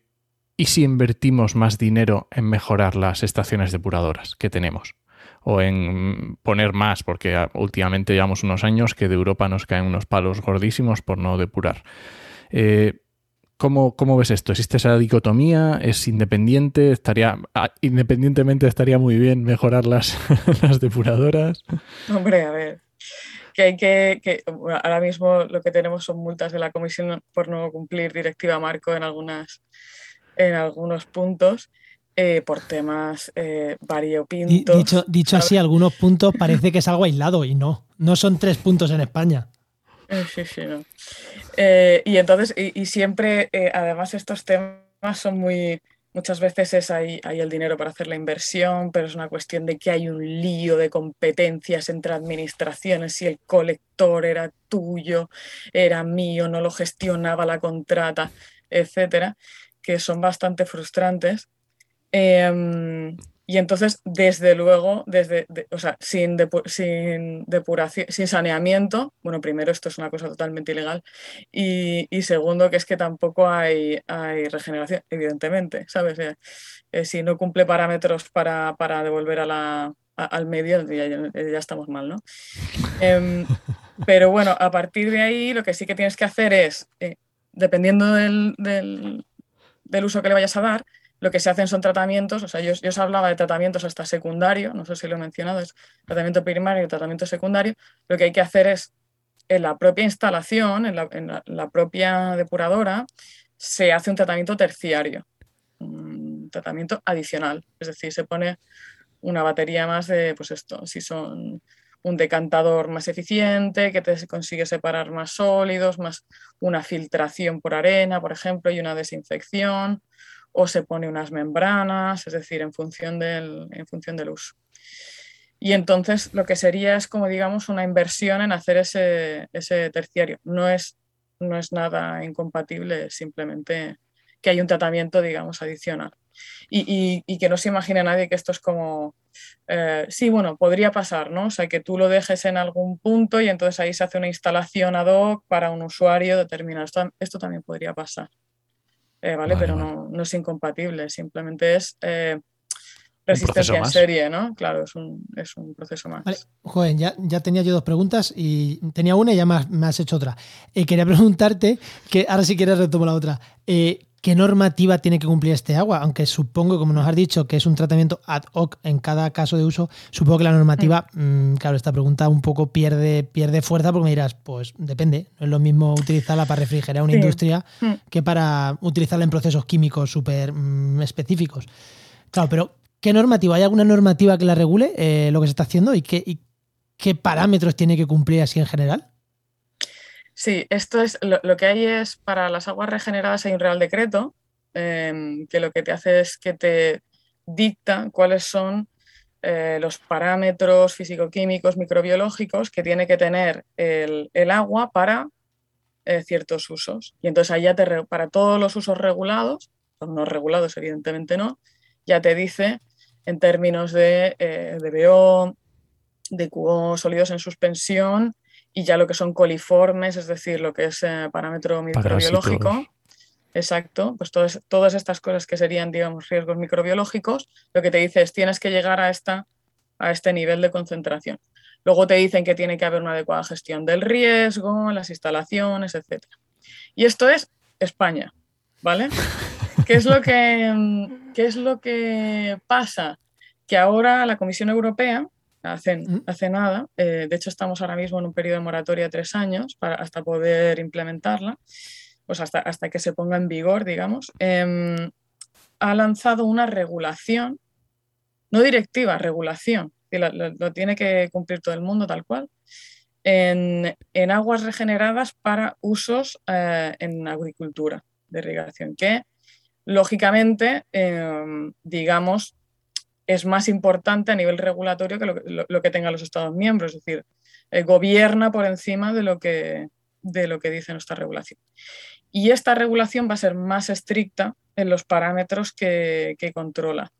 ¿y si invertimos más dinero en mejorar las estaciones depuradoras que tenemos? O en poner más, porque últimamente llevamos unos años que de Europa nos caen unos palos gordísimos por no depurar. Eh, ¿cómo, ves esto? ¿Existe esa dicotomía? ¿Es independiente? ¿Estaría, ah, independientemente estaría muy bien mejorar las, depuradoras? Hombre, a ver, que que, que, ahora mismo lo que tenemos son multas de la Comisión por no cumplir directiva marco en algunas en algunos puntos eh, por temas eh, variopintos. Dicho, dicho así, algunos puntos parece que es algo aislado y no, no son tres puntos en España. Eh, sí, sí, no. Eh, y entonces, y, siempre, además, estos temas son muy, muchas veces es ahí, hay el dinero para hacer la inversión, pero es una cuestión de que hay un lío de competencias entre administraciones, si el colector era tuyo, era mío, no lo gestionaba la contrata, etcétera que son bastante frustrantes. Em, y entonces, desde luego, desde, o sea, sin, sin, depuración, sin saneamiento, bueno, primero esto es una cosa totalmente ilegal y, segundo que es que tampoco hay, hay regeneración, evidentemente, ¿sabes? Eh, eh, si no cumple parámetros para, para devolver a la, al medio, ya, estamos mal, ¿no? Em, Pero bueno, a partir de ahí lo que sí que tienes que hacer es, eh, dependiendo del, uso que le vayas a dar, lo que se hacen son tratamientos, o sea, yo, os hablaba de tratamientos hasta secundario, no sé si lo he mencionado, es tratamiento primario y tratamiento secundario, lo que hay que hacer es en la propia instalación, en la, propia depuradora, se hace un tratamiento terciario, un tratamiento adicional, es decir, se pone una batería más de, pues esto, si son un decantador más eficiente, que te consigue separar más sólidos, más una filtración por arena, por ejemplo, y una desinfección, o se pone unas membranas, es decir, en función del, en función del uso. Y entonces lo que sería es como, digamos, una inversión en hacer ese, ese terciario. No es, no es nada incompatible, simplemente que hay un tratamiento, digamos, adicional. Y, y, que no se imagine nadie que esto es como, eh, sí, bueno, podría pasar, ¿no? O sea, que tú lo dejes en algún punto y entonces ahí se hace una instalación ad hoc para un usuario determinado. Esto, esto también podría pasar, eh, ¿vale? Pero No, no, es incompatible, simplemente es... Eh, resistencia en serie, ¿no? Claro, es un, es un proceso más. Vale. Joder, ya, ya, tenía yo dos preguntas y tenía una y ya me has, hecho otra. Eh, quería preguntarte, que ahora si quieres retomo la otra, eh, ¿qué normativa tiene que cumplir este agua? Aunque supongo, como nos has dicho, que es un tratamiento ad hoc en cada caso de uso, supongo que la normativa, mm. Mm, claro, esta pregunta un poco pierde, pierde fuerza porque me dirás, pues depende, no es lo mismo utilizarla para refrigerar una industria mm. que para utilizarla en procesos químicos súper específicos. Claro, pero ¿Qué normativa? ¿Hay alguna normativa que la regule eh, lo que se está haciendo y qué, qué, parámetros tiene que cumplir así en general? Sí, esto es lo, que hay es para las aguas regeneradas hay un real decreto em, que lo que te hace es que te dicta cuáles son eh, los parámetros físico-químicos, microbiológicos que tiene que tener el, agua para eh, ciertos usos. Y entonces allá te, para todos los usos regulados, no regulados evidentemente no, ya te dice en términos de, eh, de BO, de QO, sólidos en suspensión y ya lo que son coliformes, es decir, lo que es eh, parámetro microbiológico. Exacto, pues todas, todas estas cosas que serían, digamos, riesgos microbiológicos, lo que te dice es tienes que llegar a, esta, a este nivel de concentración. Luego te dicen que tiene que haber una adecuada gestión del riesgo, las instalaciones, etc. Y esto es España, ¿vale? ¿Qué es lo que, mm, qué es lo que pasa? Que ahora la Comisión Europea, hace, hace nada, eh, de hecho estamos ahora mismo en un periodo de moratoria de tres años para, hasta poder implementarla, pues hasta, hasta que se ponga en vigor, digamos, em, ha lanzado una regulación, no directiva, regulación, y lo, tiene que cumplir todo el mundo tal cual, en, aguas regeneradas para usos eh, en agricultura de irrigación, que lógicamente, em, digamos, es más importante a nivel regulatorio que lo, que tengan los Estados miembros, es decir, eh, gobierna por encima de lo, que, de lo que dice nuestra regulación. Y esta regulación va a ser más estricta en los parámetros que, controla.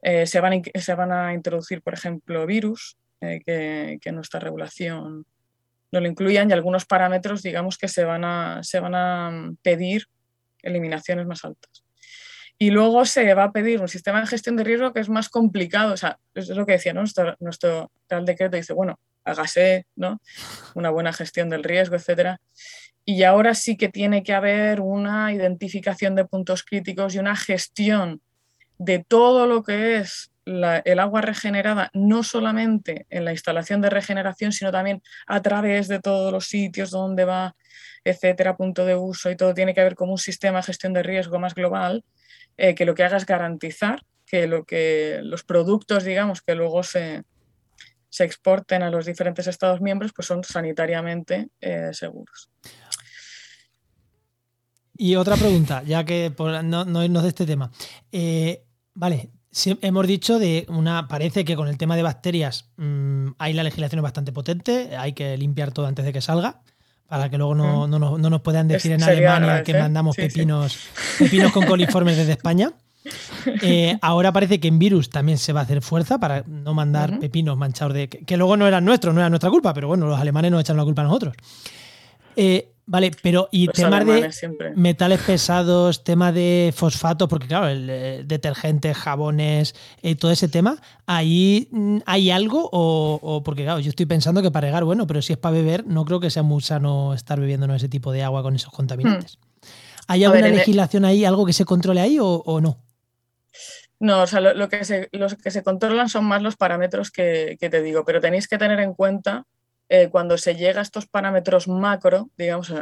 Eh, se, van, se, van, a introducir, por ejemplo, virus, eh, que, que, nuestra regulación no lo incluyan, y algunos parámetros, digamos, que se van a, se van a pedir eliminaciones más altas. Y luego se va a pedir un sistema de gestión de riesgo que es más complicado. O sea, es lo que decía nuestro, nuestro Real Decreto. Dice, bueno, hágase ¿no? una buena gestión del riesgo, etcétera. Y ahora sí que tiene que haber una identificación de puntos críticos y una gestión de todo lo que es el agua regenerada, no solamente en la instalación de regeneración, sino también a través de todos los sitios donde va etcétera, punto de uso y todo tiene que ver como un sistema de gestión de riesgo más global, eh, que lo que haga es garantizar que, lo que los productos, digamos, que luego se, se exporten a los diferentes Estados miembros, pues son sanitariamente eh, seguros. Y otra pregunta, ya que no, no irnos de este tema. Eh, vale, hemos dicho de una. Parece que con el tema de bacterias mm, hay la legislación bastante potente, hay que limpiar todo antes de que salga para que luego no, nos puedan decir en Alemania que mandamos pepinos, pepinos con coliformes desde España. Eh, ahora parece que en virus también se va a hacer fuerza para no mandar pepinos manchados de. Que, luego no eran nuestros, no era nuestra culpa, pero bueno, los alemanes nos echan la culpa a nosotros. Eh, Vale, pero y temas de siempre. metales pesados, tema de fosfato, porque claro, el eh, detergentes, jabones, eh, todo ese tema, ¿ahí mm, hay algo? O, o- porque claro, yo estoy pensando que para regar, bueno, pero si es para beber, no creo que sea muy sano estar bebiendo ese tipo de agua con esos contaminantes. ¿Hay Hmm. Ver, alguna el- legislación ahí, algo que se controle ahí o, o no? No, o sea, lo, lo que se, los que se controlan son más los parámetros que, que te digo, pero tenéis que tener en cuenta eh, cuando se llega a estos parámetros macro, digamos,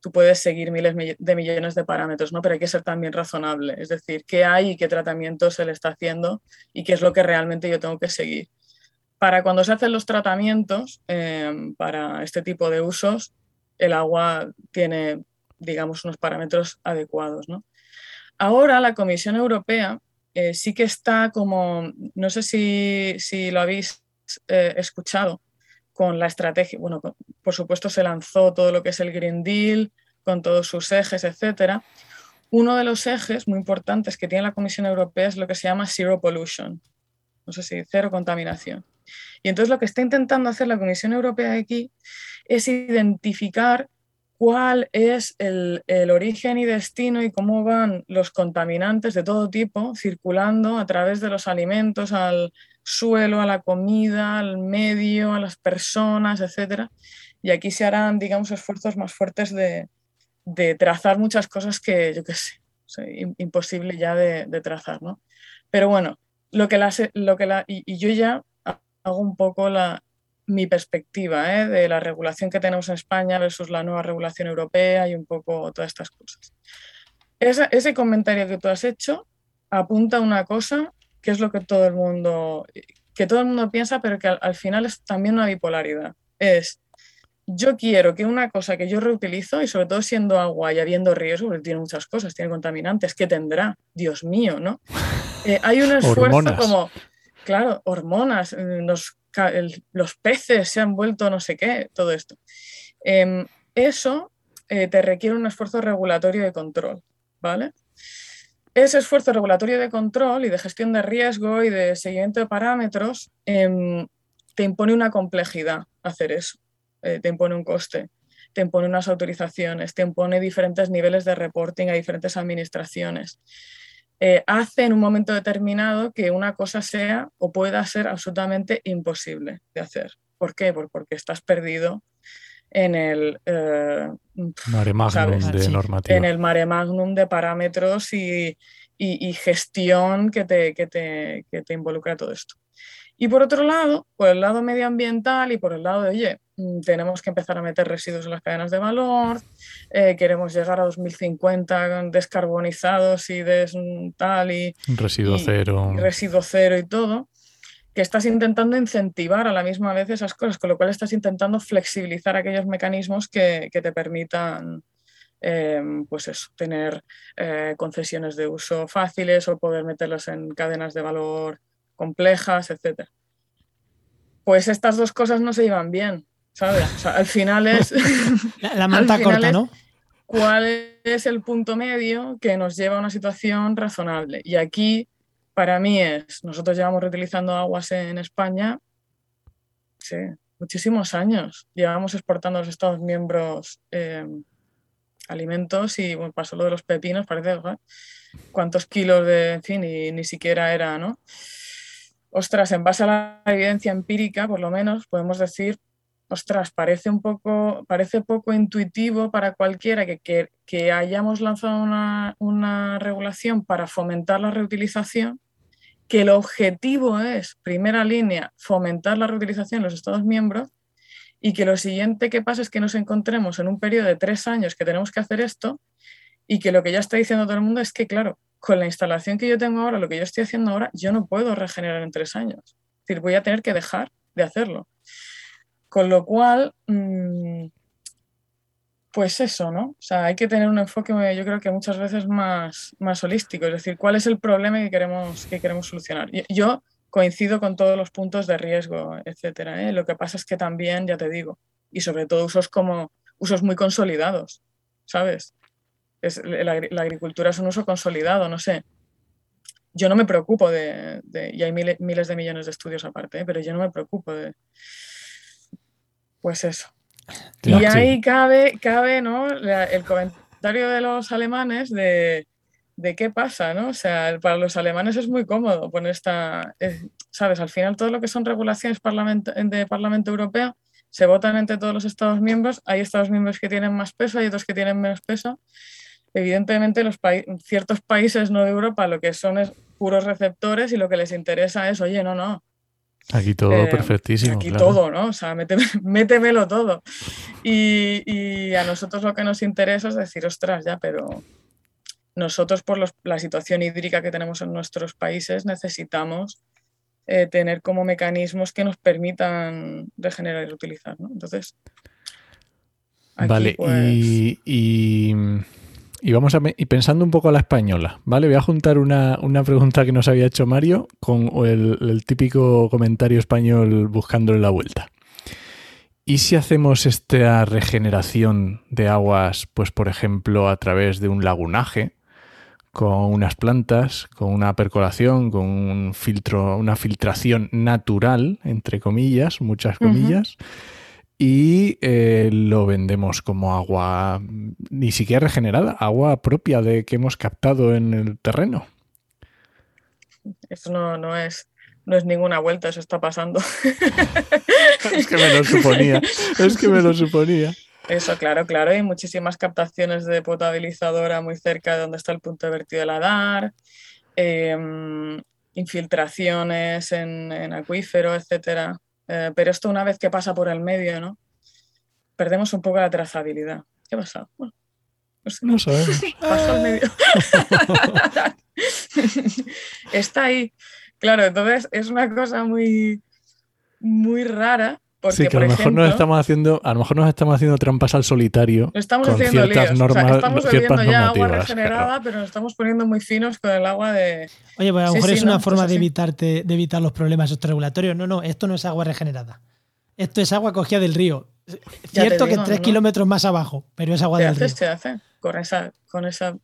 tú puedes seguir miles mi- de millones de parámetros, ¿no? Pero hay que ser también razonable, es decir, qué hay y qué tratamiento se le está haciendo y qué es lo que realmente yo tengo que seguir. Para cuando se hacen los tratamientos eh, para este tipo de usos, el agua tiene, digamos, unos parámetros adecuados, ¿no? Ahora la Comisión Europea eh, sí que está como, no sé si, si lo habéis eh, escuchado, con la estrategia, bueno, por supuesto se lanzó todo lo que es el Green Deal, con todos sus ejes, etcétera. Uno de los ejes muy importantes que tiene la Comisión Europea es lo que se llama Zero Pollution, no sé si cero contaminación. Y entonces lo que está intentando hacer la Comisión Europea aquí es identificar cuál es el, el origen y destino y cómo van los contaminantes de todo tipo circulando a través de los alimentos al suelo, a la comida, al medio, a las personas, etc. Y aquí se harán, digamos, esfuerzos más fuertes de, de trazar muchas cosas que, yo qué sé, imposible ya de, trazar, ¿no? Pero bueno, lo que la, lo que la, y, y yo ya ha- hago un poco la, mi perspectiva ¿eh? de la regulación que tenemos en España versus la nueva regulación europea y un poco todas estas cosas. Esa- ese comentario que tú has hecho apunta a una cosa que es lo que todo el mundo, que todo el mundo piensa, pero que al, al final es también una bipolaridad. Es, yo quiero que una cosa que yo reutilizo, y sobre todo siendo agua y habiendo riesgo, porque tiene muchas cosas, tiene contaminantes, que tendrá, Dios mío, ¿no? Eh, hay un esfuerzo Hormonas. como, claro, hormonas, los, ca- el- los peces se han vuelto no sé qué, todo esto. Em, eso eh, te requiere un esfuerzo regulatorio de control, ¿vale? Ese esfuerzo regulatorio de control y de gestión de riesgo y de seguimiento de parámetros em, te impone una complejidad hacer eso, eh, te impone un coste, te impone unas autorizaciones, te impone diferentes niveles de reporting a diferentes administraciones. Eh, hace en un momento determinado que una cosa sea o pueda ser absolutamente imposible de hacer. ¿Por qué? Por- porque estás perdido en el, eh, Mare magnum ¿Sabes? de normativa. en el mare magnum de parámetros y, y- y gestión que te, que, te, que te involucra todo esto. Y por otro lado, por el lado medioambiental y por el lado de, oye, mm, tenemos que empezar a meter residuos en las cadenas de valor, eh, queremos llegar a 2050 descarbonizados y des, mm, tal y, Residuo y- cero. y residuo cero y todo, que estás intentando incentivar a la misma vez esas cosas, con lo cual estás intentando flexibilizar aquellos mecanismos que, que te permitan, eh, pues eso, tener eh, concesiones de uso fáciles o poder meterlas en cadenas de valor complejas, etc. Pues estas dos cosas no se llevan bien, ¿sabes? O sea, al final es La, la manta corta, es- ¿no? cuál es el punto medio que nos lleva a una situación razonable. Y aquí, para mí, es, nosotros llevamos reutilizando aguas en España, sí, muchísimos años. Llevamos exportando a los Estados miembros eh, alimentos y bueno, pasó lo de los pepinos, parece, cuántos kilos de, en fin, y ni siquiera era, ¿no? Ostras, en base a la evidencia empírica, por lo menos, podemos decir ostras, parece un poco, parece poco intuitivo para cualquiera que, que, hayamos lanzado una, una, regulación para fomentar la reutilización, que el objetivo es, primera línea, fomentar la reutilización en los Estados miembros y que lo siguiente que pasa es que nos encontremos en un periodo de tres años que tenemos que hacer esto y que lo que ya está diciendo todo el mundo es que, claro, con la instalación que yo tengo ahora, lo que yo estoy haciendo ahora, yo no puedo regenerar en tres años. Es decir, voy a tener que dejar de hacerlo. Con lo cual, mmm, pues eso, ¿no? O sea, hay que tener un enfoque, yo creo que muchas veces más, más holístico, es decir, cuál es el problema que queremos, que queremos solucionar. Yo coincido con todos los puntos de riesgo, etcétera. ¿eh? Lo que pasa es que también, ya te digo, y sobre todo usos como usos muy consolidados, ¿sabes? Es, la, agricultura es un uso consolidado, no sé. Yo no me preocupo de, de y hay miles, miles, de millones de estudios aparte, ¿eh? pero yo no me preocupo de, pues eso. y ahí cabe, cabe ¿no? el comentario de los alemanes de, de, qué pasa, ¿no? O sea, para los alemanes es muy cómodo poner esta, ¿sabes? Al final todo lo que son regulaciones de Parlamento Europeo se votan entre todos los Estados miembros, hay Estados miembros que tienen más peso, hay otros que tienen menos peso. Evidentemente, los ciertos países no de Europa lo que son es puros receptores y lo que les interesa es, oye, no, no. Aquí todo eh, perfectísimo. Aquí todo, ¿no? O sea, métemelo todo. Y, a nosotros lo que nos interesa es decir, ostras, ya, pero nosotros por la situación hídrica que tenemos en nuestros países necesitamos eh, tener como mecanismos que nos permitan regenerar y reutilizar. ¿no? Entonces. vale, pues y, vamos a y pensando un poco a la española, ¿vale? Voy a juntar una, pregunta que nos había hecho Mario con el, típico comentario español buscándole la vuelta. ¿Y si hacemos esta regeneración de aguas, pues por ejemplo, a través de un lagunaje? con unas plantas, con una percolación, con un filtro, una filtración natural, entre comillas, muchas comillas, y eh, lo vendemos como agua ni siquiera regenerada, agua propia de que hemos captado en el terreno. Eso no, es no es ninguna vuelta, eso está pasando. es que me lo suponía, es que me lo suponía. Eso, claro, claro. Hay muchísimas captaciones de potabilizadora muy cerca de donde está el punto de vertido de la DAR, em, infiltraciones en, acuífero, etc. Eh, pero esto una vez que pasa por el medio, ¿no? Perdemos un poco la trazabilidad. ¿Qué ha pasado? Bueno, pues no sabemos. Pasó al medio. está ahí. Claro, entonces es una cosa muy, muy rara sí, que a lo mejor nos estamos haciendo, a lo mejor nos estamos haciendo trampas al solitario. Estamos con haciendo ciertas normas, estamos bebiendo ya agua regenerada, pero nos estamos poniendo muy finos con el agua de. Oye, pues a lo mejor es una forma de evitarte, de evitar los problemas regulatorios. No, no, esto no es agua regenerada. Esto es agua cogida del río. Cierto que tres kilómetros más abajo, pero es agua del río. Se hace con esa, con esa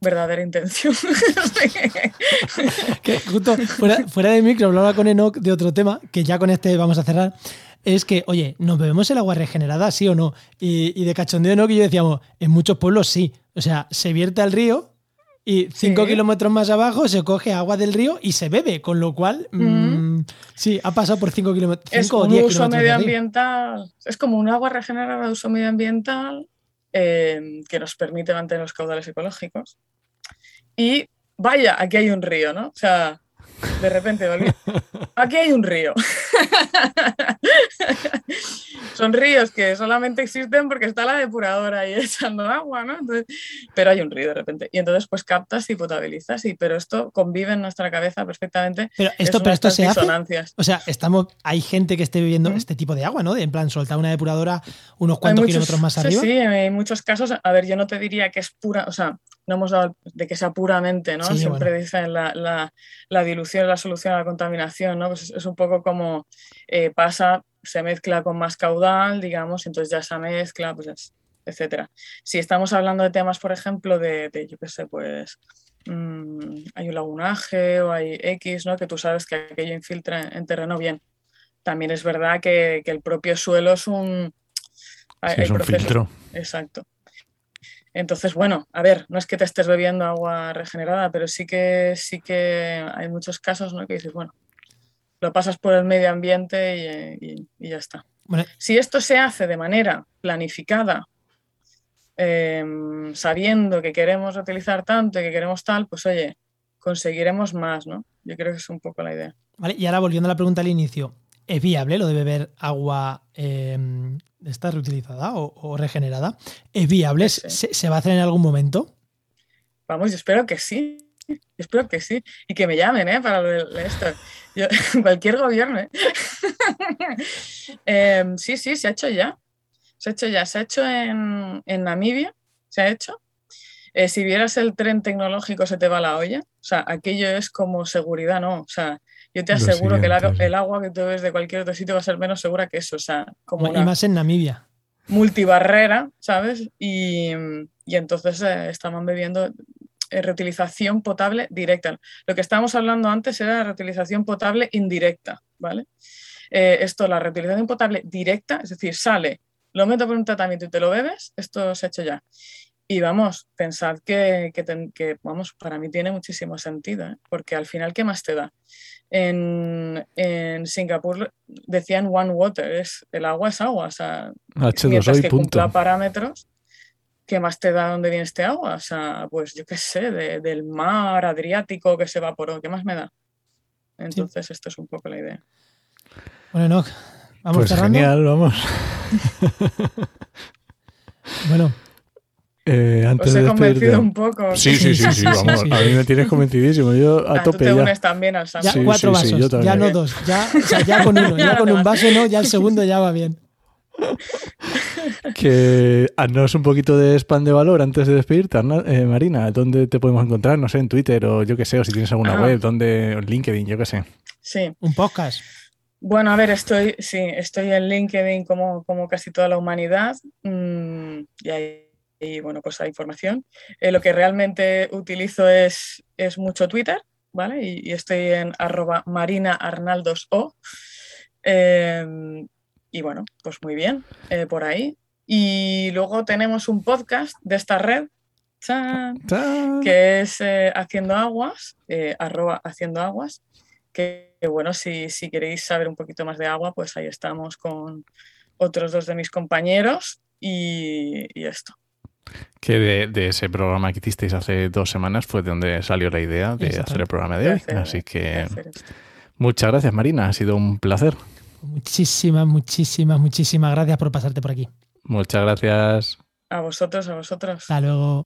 verdadera intención. que justo fuera, fuera de micro hablaba con Enoch de otro tema, que ya con este vamos a cerrar es que, oye, ¿nos bebemos el agua regenerada, sí o no? Y, de cachondeo no, que yo decíamos, en muchos pueblos sí. O sea, se vierte al río y cinco kilómetros más abajo se coge agua del río y se bebe, con lo cual, mm, sí, ha pasado por cinco kilómetros. Es como un uso medioambiental, es como un agua regenerada de uso medioambiental eh, que nos permite mantener los caudales ecológicos. Y vaya, aquí hay un río, ¿no? O sea, de repente, aquí hay un río. Son ríos que solamente existen porque está la depuradora ahí echando agua, ¿no? pero hay un río de repente. Y entonces pues captas y potabilizas, y, pero esto convive en nuestra cabeza perfectamente. Pero esto, pero esto se hace. O sea, estamos, hay gente que esté viviendo este tipo de agua, ¿no? en plan, soltar una depuradora unos cuantos kilómetros más arriba. Sí, en muchos casos, a ver, yo no te diría que es pura, o sea, no hemos dado de que sea puramente, ¿no? Siempre dicen la, la, la, dilución es la solución a la contaminación, ¿no? Pues es, un poco como eh, pasa, se mezcla con más caudal, digamos, entonces ya esa mezcla, pues etcétera. Si estamos hablando de temas, por ejemplo, de, yo qué sé, pues mm, hay un lagunaje o hay X, ¿no? Que tú sabes que aquello infiltra en, terreno bien. También es verdad que, que, el propio suelo es un... es un filtro. Exacto. Entonces, bueno, a ver, no es que te estés bebiendo agua regenerada, pero sí que sí que hay muchos casos ¿no? que dices, bueno, lo pasas por el medio ambiente y, ya está. Si esto se hace de manera planificada, em, sabiendo que queremos utilizar tanto y que queremos tal, pues oye, conseguiremos más, ¿no? Yo creo que es un poco la idea. Vale, y ahora volviendo a la pregunta al inicio, ¿es viable lo de beber agua em, está reutilizada o, regenerada, ¿es viable? ¿Se, va a hacer en algún momento? Vamos, yo espero que sí. espero que sí. Y que me llamen, ¿eh? Para esto. cualquier gobierno, ¿eh? Em, sí, sí, se ha hecho ya. Se ha hecho ya. Se ha hecho en, Namibia. Se ha hecho. Eh, si vieras el tren tecnológico se te va la olla. O sea, aquello es como seguridad, ¿no? O sea, yo te aseguro que el, agua que tú ves de cualquier otro sitio va a ser menos segura que eso. O sea, como y más en Namibia. Multibarrera, ¿sabes? Y, entonces eh, estaban bebiendo eh, reutilización potable directa. Lo que estábamos hablando antes era reutilización potable indirecta, ¿vale? Eh, esto, la reutilización potable directa, es decir, sale lo meto por un tratamiento y te lo bebes, esto se ha hecho ya. Y vamos, pensad que, que, vamos, para mí tiene muchísimo sentido, ¿eh? porque al final, ¿qué más te da? En, en, Singapur decían one water, es, el agua es agua, o sea, mientras que cumpla parámetros, ¿qué más te da donde viene este agua? O sea, pues yo qué sé, del mar Adriático que se evaporó, ¿qué más me da? Entonces, esto es un poco la idea. Bueno, no, vamos pues genial, vamos. bueno, eh, antes Os he de convencido un poco. Sí, sí, sí, sí, vamos. A mí me tienes convencidísimo. Yo a ah, tope tú te ya. unes también al Ya cuatro vasos, ya no dos. Ya, o sea, ya con uno, ya con un vaso no, ya el segundo ya va bien. Que haznos un poquito de spam de valor antes de despedirte, eh, Marina. ¿Dónde te podemos encontrar? No sé, en Twitter o yo qué sé, o si tienes alguna Ah. web, donde, en LinkedIn, yo qué sé. Sí. Un podcast. Bueno, a ver, estoy, sí, estoy en LinkedIn como, como casi toda la humanidad. mm, y ahí, y, bueno, pues hay información. Eh, lo que realmente utilizo es, es mucho Twitter, ¿vale? Y, y estoy en arroba marinaarnaldoso. Eh, y bueno, pues muy bien, eh, por ahí. Y luego tenemos un podcast de esta red, ¡chan! ¡Tan! que es eh, Haciendo Aguas, arroba Haciendo Aguas, que, que, bueno, si, si queréis saber un poquito más de agua, pues ahí estamos con otros dos de mis compañeros y, y esto. Que de, de ese programa que hicisteis hace dos semanas fue de donde salió la idea de Exacto. hacer el programa de hoy. Así que muchas gracias, Marina. Ha sido un placer. Muchísimas, muchísimas, muchísimas gracias por pasarte por aquí. Muchas gracias. A vosotros, a vosotros. Hasta luego.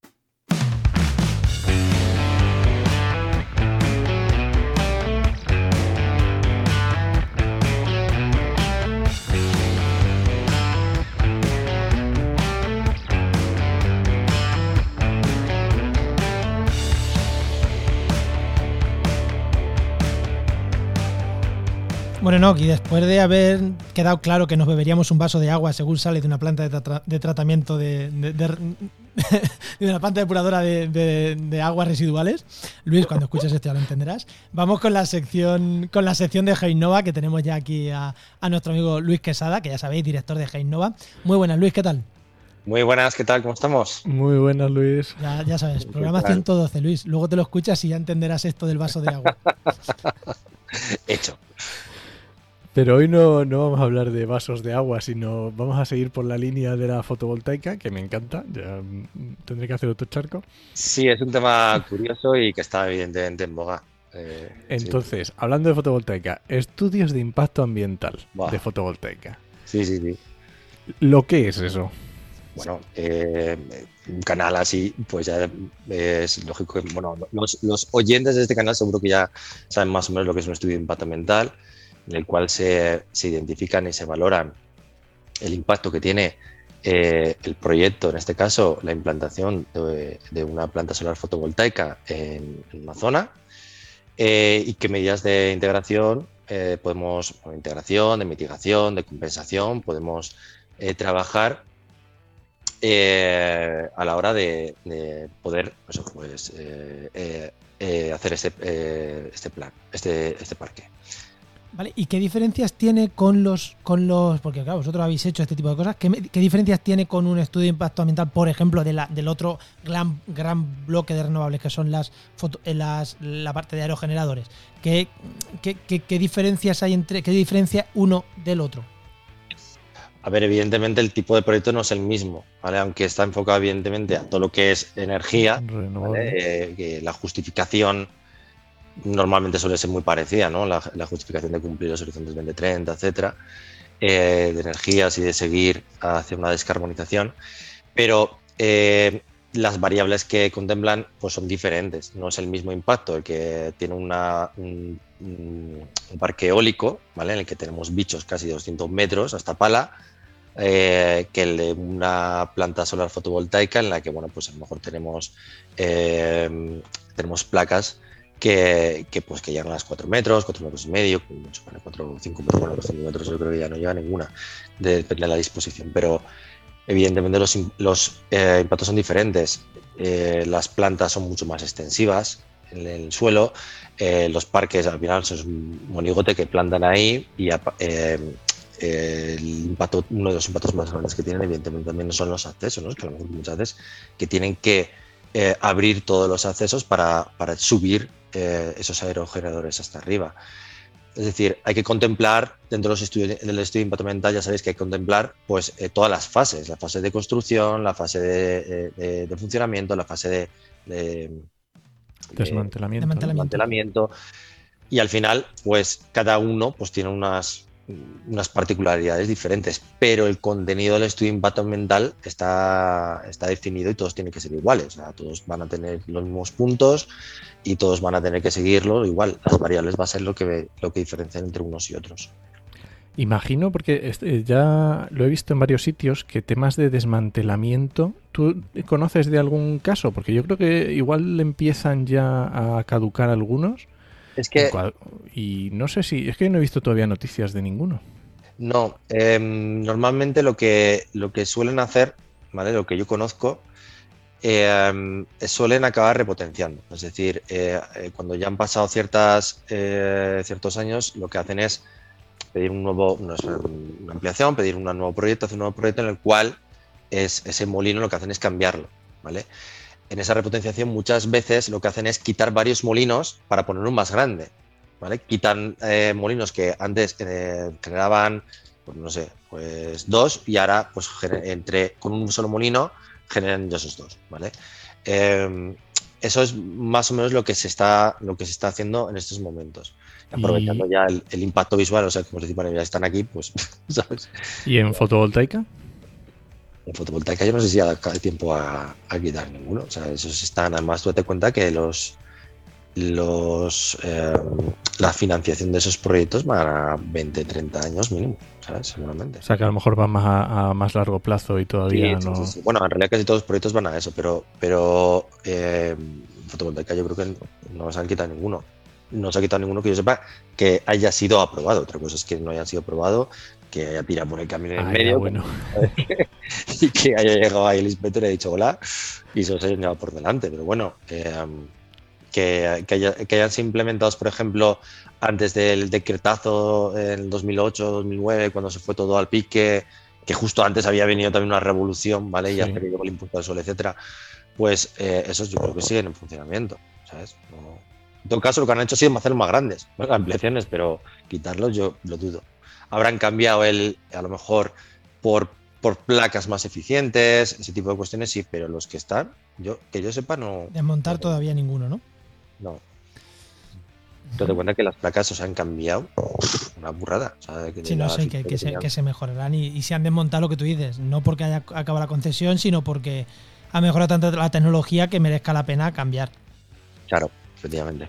Bueno, no, y después de haber quedado claro que nos beberíamos un vaso de agua según sale de una planta de, tra- de tratamiento de, de- de- de una planta depuradora de, de- de aguas residuales, Luis, cuando escuches esto ya lo entenderás. Vamos con la sección, con la sección de Heinova que tenemos ya aquí a, a nuestro amigo Luis Quesada, que ya sabéis, director de Heinova. Muy buenas, Luis, ¿qué tal? Muy buenas, ¿qué tal? ¿Cómo estamos? Muy buenas, Luis. Ya, ya sabes, programa tal? 112, Luis. Luego te lo escuchas y ya entenderás esto del vaso de agua. Hecho. Pero hoy no, no vamos a hablar de vasos de agua, sino vamos a seguir por la línea de la fotovoltaica, que me encanta. Ya mm, tendré que hacer otro charco. Sí, es un tema curioso y que está evidentemente en boga. Eh, sí. Entonces, hablando de fotovoltaica, estudios de impacto ambiental de fotovoltaica. Sí, sí, sí. ¿Lo que es eso? Bueno, eh, un canal así, pues ya es lógico que, bueno, los, los oyentes de este canal seguro que ya saben más o menos lo que es un estudio de impacto ambiental, en el cual se, se identifican y se valoran el impacto que tiene eh, el proyecto, en este caso la implantación de, una planta solar fotovoltaica en, en una zona, eh, y qué medidas de integración eh, podemos, integración, de mitigación, de compensación, podemos trabajar a la hora de, de poder pues, eh, hacer este, este plan, este, este parque. ¿Vale? ¿Y qué diferencias tiene con los, con los. Porque claro, vosotros habéis hecho este tipo de cosas. ¿Qué, qué diferencias tiene con un estudio de impacto ambiental, por ejemplo, de la, del otro gran, gran bloque de renovables que son las, foto- eh, las la parte de aerogeneradores? ¿Qué, qué, qué- qué diferencias hay entre. qué diferencia uno del otro? A ver, evidentemente el tipo de proyecto no es el mismo, ¿vale? aunque está enfocado evidentemente a todo lo que es energía. Eh, que la justificación normalmente suele ser muy parecida, ¿no? La, justificación de cumplir los horizontes 2030, etcétera, eh, de energías y de seguir hacia una descarbonización, pero eh, las variables que contemplan pues son diferentes. No es el mismo impacto el que tiene un, parque eólico, ¿vale? En el que tenemos bichos casi 200 metros hasta pala, eh, que el de una planta solar fotovoltaica en la que, bueno, pues a lo mejor tenemos, tenemos placas que, pues que llegan a las 4 metros, 4 metros y medio, con mucho, vale, 4 o 5 metros, bueno, los 5 metros yo creo que ya no llega ninguna, de- depende de la disposición, pero evidentemente los, los eh, impactos son diferentes. Eh, las plantas son mucho más extensivas en el suelo, eh, los parques al final son un monigote que plantan ahí y el impacto, uno de los impactos más grandes que tienen, evidentemente, también son los accesos, ¿no? que muchas veces que tienen que abrir todos los accesos para, para subir eh, esos aerogeneradores hasta arriba. Es decir, hay que contemplar, dentro de los estudios, del estudio de impacto ambiental, ya sabéis que hay que contemplar pues, todas las fases, la fase de construcción, la fase de, de, de funcionamiento, la fase de, desmantelamiento. Y al final, pues cada uno pues, tiene unas, unas particularidades diferentes, pero el contenido del estudio de impacto ambiental está, está definido y todos tienen que ser iguales. Todos van a tener los mismos puntos y todos van a tener que seguirlo igual. Las variables va a ser lo que, lo que diferencian entre unos y otros. Imagino, porque este, ya lo he visto en varios sitios, que temas de desmantelamiento, ¿tú conoces de algún caso? Porque yo creo que igual empiezan ya a caducar algunos. Es que... Y no sé si... Es que no he visto todavía noticias de ninguno. No, eh, normalmente lo que, lo que suelen hacer, ¿vale? Lo que yo conozco, eh, suelen acabar repotenciando. Es decir, eh, cuando ya han pasado ciertas, ciertos años, lo que hacen es pedir un nuevo, una ampliación, pedir un nuevo proyecto, hacer un nuevo proyecto en el cual es, ese molino lo que hacen es cambiarlo, ¿vale? En esa repotenciación muchas veces lo que hacen es quitar varios molinos para poner un más grande, ¿vale? Quitan eh, molinos que antes eh, generaban, pues, no sé, pues dos y ahora pues entre con un solo molino generan ya esos dos, ¿vale? Eh, eso es más o menos lo que se está, lo que se está haciendo en estos momentos aprovechando ya el, el, impacto visual, o sea, como bueno, ya están aquí, pues, ¿sabes? ¿Y en fotovoltaica? En fotovoltaica yo no sé si hay tiempo a, a, quitar ninguno, o sea, esos están, además tú date cuenta que los, los eh, la financiación de esos proyectos van a 20, 30 años mínimo, ¿sabes? Seguramente. O sea, que a lo mejor van más a, a más largo plazo y todavía sí, no... Sí, sí, bueno, en realidad casi todos los proyectos van a eso, pero, pero eh, fotovoltaica yo creo que no se han quitado ninguno no se ha quitado ninguno que yo sepa que haya sido aprobado. Otra cosa es que no haya sido aprobado, que haya tirado por el camino en Ah, medio bueno. y que haya llegado ahí el inspector y haya dicho hola y se os haya llevado por delante. Pero bueno, eh, que, que, haya, que, hayan sido implementados, por ejemplo, antes del decretazo en 2008-2009, cuando se fue todo al pique, que justo antes había venido también una revolución, ¿vale? Y Sí. ha perdido el impuesto al sol, etcétera. Pues eh, esos yo creo que siguen en funcionamiento, ¿sabes? No- en todo caso, lo que han hecho ha sido hacerlos más grandes, ¿no? ampliaciones, pero quitarlos yo lo dudo. Habrán cambiado el, a lo mejor, por, por placas más eficientes, ese tipo de cuestiones, sí, pero los que están, yo que yo sepa, no. Desmontar todavía ninguno, ¿no? No. Te das cuenta que las placas se han cambiado. Una burrada. o sea, que Sí, no sé, que, que se, tenían- que se mejorarán y, y se han desmontado lo que tú dices. No porque haya acabado la concesión, sino porque ha mejorado tanto la tecnología que merezca la pena cambiar. Claro, efectivamente.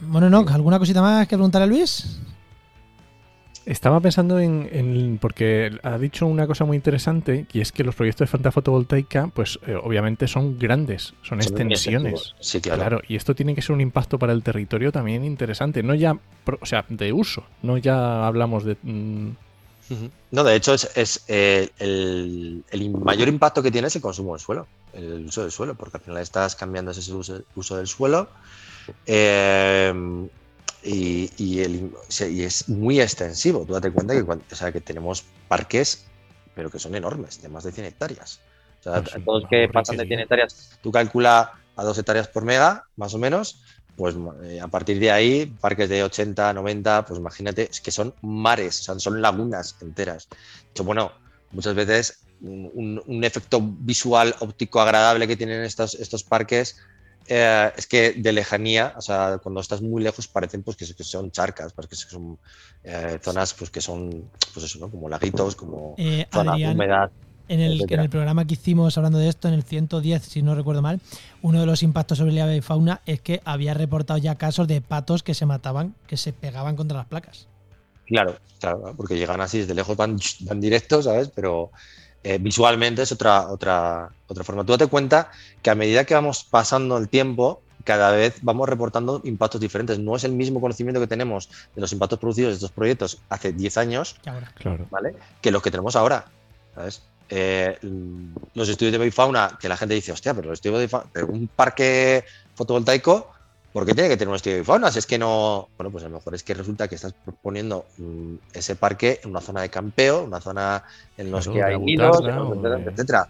Bueno, no, ¿alguna cosita más que preguntarle a Luis? Estaba pensando en, en- porque ha dicho una cosa muy interesante y es que los proyectos de Fanta Fotovoltaica, pues eh, obviamente son grandes, son, extensiones. Sí, claro. Claro, y esto tiene que ser un impacto para el territorio también interesante, no ya, o sea, de uso, no ya hablamos de mm. No, de hecho, es, es, eh, el, el mayor impacto que tiene es el consumo del suelo, el uso del suelo, porque al final estás cambiando ese uso, uso del suelo eh, y, y el- y es muy extensivo. Tú date cuenta que, cuando- o sea, que tenemos parques, pero que son enormes, de más de 100 hectáreas. O sea, sí, todos que pasan de porquería. 100 hectáreas, tú calcula a 2 hectáreas por mega, más o menos, pues eh, a partir de ahí, parques de 80, 90, pues imagínate, es que son mares, o sea, son lagunas enteras. Hecho, bueno, muchas veces un, un efecto visual óptico agradable que tienen estos, estos parques eh, es que de lejanía, o sea, cuando estás muy lejos parecen pues que, son charcas, pues, que son eh, zonas pues que son, pues eso, ¿no? Como laguitos, como Eh, zonas Adrián, húmedas. en el, en etcétera. el programa que hicimos hablando de esto, en el 110, si no recuerdo mal, uno de los impactos sobre la fauna es que había reportado ya casos de patos que se mataban, que se pegaban contra las placas. Claro, claro, porque llegan así desde lejos, van, van directos, ¿sabes? Pero eh, visualmente es otra, otra, otra forma. Tú date cuenta que a medida que vamos pasando el tiempo, cada vez vamos reportando impactos diferentes. No es el mismo conocimiento que tenemos de los impactos producidos de estos proyectos hace 10 años, Que ahora. claro. ¿vale? Que los que tenemos ahora, ¿sabes? Eh, los estudios de biofauna, que la gente dice, hostia, pero los estudios de biofauna, un parque fotovoltaico, ¿Por qué tiene que tener un estudio de fauna? Si es que no. Bueno, pues a lo mejor es que resulta que estás poniendo mm, ese parque en una zona de campeo, una zona en los Claro, que hay nidos, agutarda o etcétera.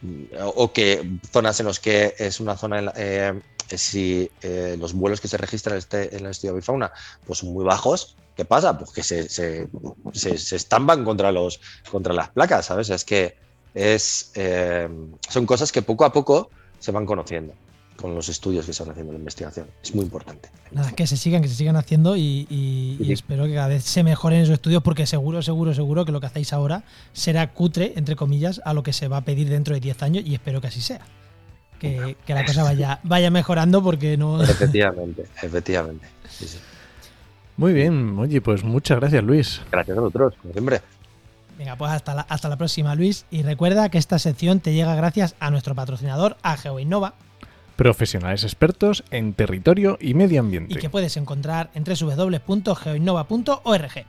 Mm, O que zonas en los que es una zona. en la- eh, si eh, los vuelos que se registran en, este, en el estudio de fauna pues son muy bajos, ¿qué pasa? Pues que se, se, se- se estampan contra, los, contra las placas, ¿sabes? Es que es, eh, son cosas que poco a poco se van conociendo con los estudios que se van haciendo en la investigación. Es muy importante. Nada, que se sigan, que se sigan haciendo y, y- y Sí. espero que cada vez se mejoren esos estudios porque seguro, seguro, seguro que lo que hacéis ahora será cutre, entre comillas, a lo que se va a pedir dentro de 10 años y espero que así sea. Que, que la cosa vaya, vaya mejorando porque no... Efectivamente, efectivamente. Sí, sí. Muy bien, oye, pues muchas gracias, Luis. Gracias a vosotros, como siempre. Venga, pues hasta la, hasta la próxima, Luis. Y recuerda que esta sección te llega gracias a nuestro patrocinador, a GeoInnova, Profesionales expertos en territorio y medio y ambiente. que puedes encontrar en www.geoinnova.org.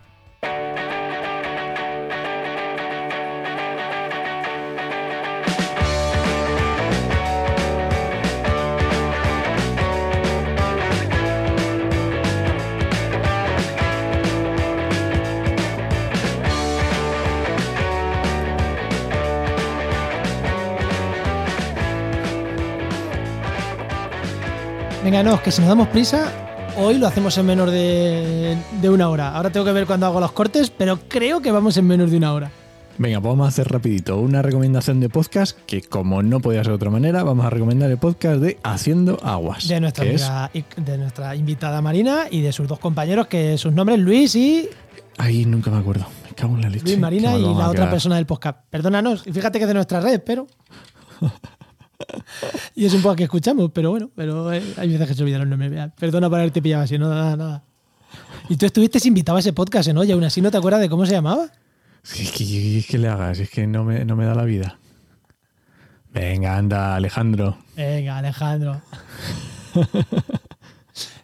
Venga, no, que si nos damos prisa, hoy lo hacemos en menos de, de una hora. Ahora tengo que ver cuándo hago los cortes, pero creo que vamos en menos de una hora. Venga, pues vamos a hacer rapidito una recomendación de podcast que como no podía ser de otra manera, vamos a recomendar el podcast de Haciendo Aguas. De nuestra, amiga de nuestra invitada Marina y de sus dos compañeros, que sus nombres Luis y Ay, nunca me acuerdo. Me cago en la leche. Luis Marina y la otra persona del podcast. Perdónanos, y fíjate que es de nuestra red, pero. y es un poco que escuchamos, pero bueno, pero eh, hay veces que se olvidan los nombres. Mira, Perdona por haberte pillado así, no, nada, nada. Y tú estuviste invitado a ese podcast, ¿no? Y aún así no te acuerdas de cómo se llamaba. Sí, es que, es que le hagas, es que no me, no me da la vida. Venga, anda, Alejandro. Venga, Alejandro.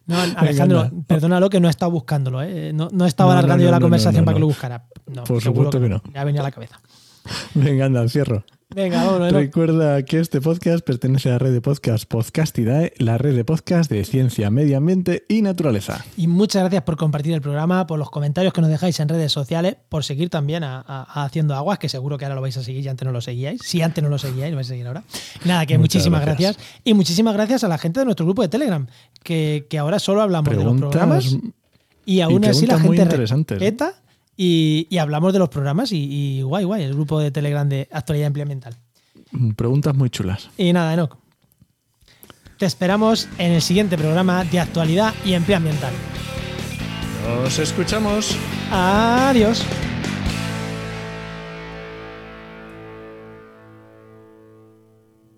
No, Alejandro, perdónalo que no he estado buscándolo, ¿eh? No, no estaba No, no, alargando no, yo la no, no, conversación no, para que no. lo buscara. No, Por supuesto que no. Ya venía a la cabeza. Venga, anda, cierro. Venga, vámonos. Recuerda que este podcast pertenece a la red de podcast Podcastidae, la red de podcast de ciencia, medio ambiente y naturaleza. Y muchas gracias por compartir el programa, por los comentarios que nos dejáis en redes sociales, por seguir también a, a- a Haciendo Aguas, que seguro que ahora lo vais a seguir y antes no lo seguíais. Si antes no lo seguíais, lo vais a seguir ahora. Nada, que Muchas muchísimas gracias. gracias. Y muchísimas gracias a la gente de nuestro grupo de Telegram, que, que ahora solo hablamos de los programas y aún así la gente respeta y, y hablamos de los programas y, y guay, guay, el grupo de Telegram de Actualidad y Empleo Ambiental. preguntas muy chulas. Y nada, Enoch. Te esperamos en el siguiente programa de Actualidad y Empleo Ambiental. Nos escuchamos. Adiós.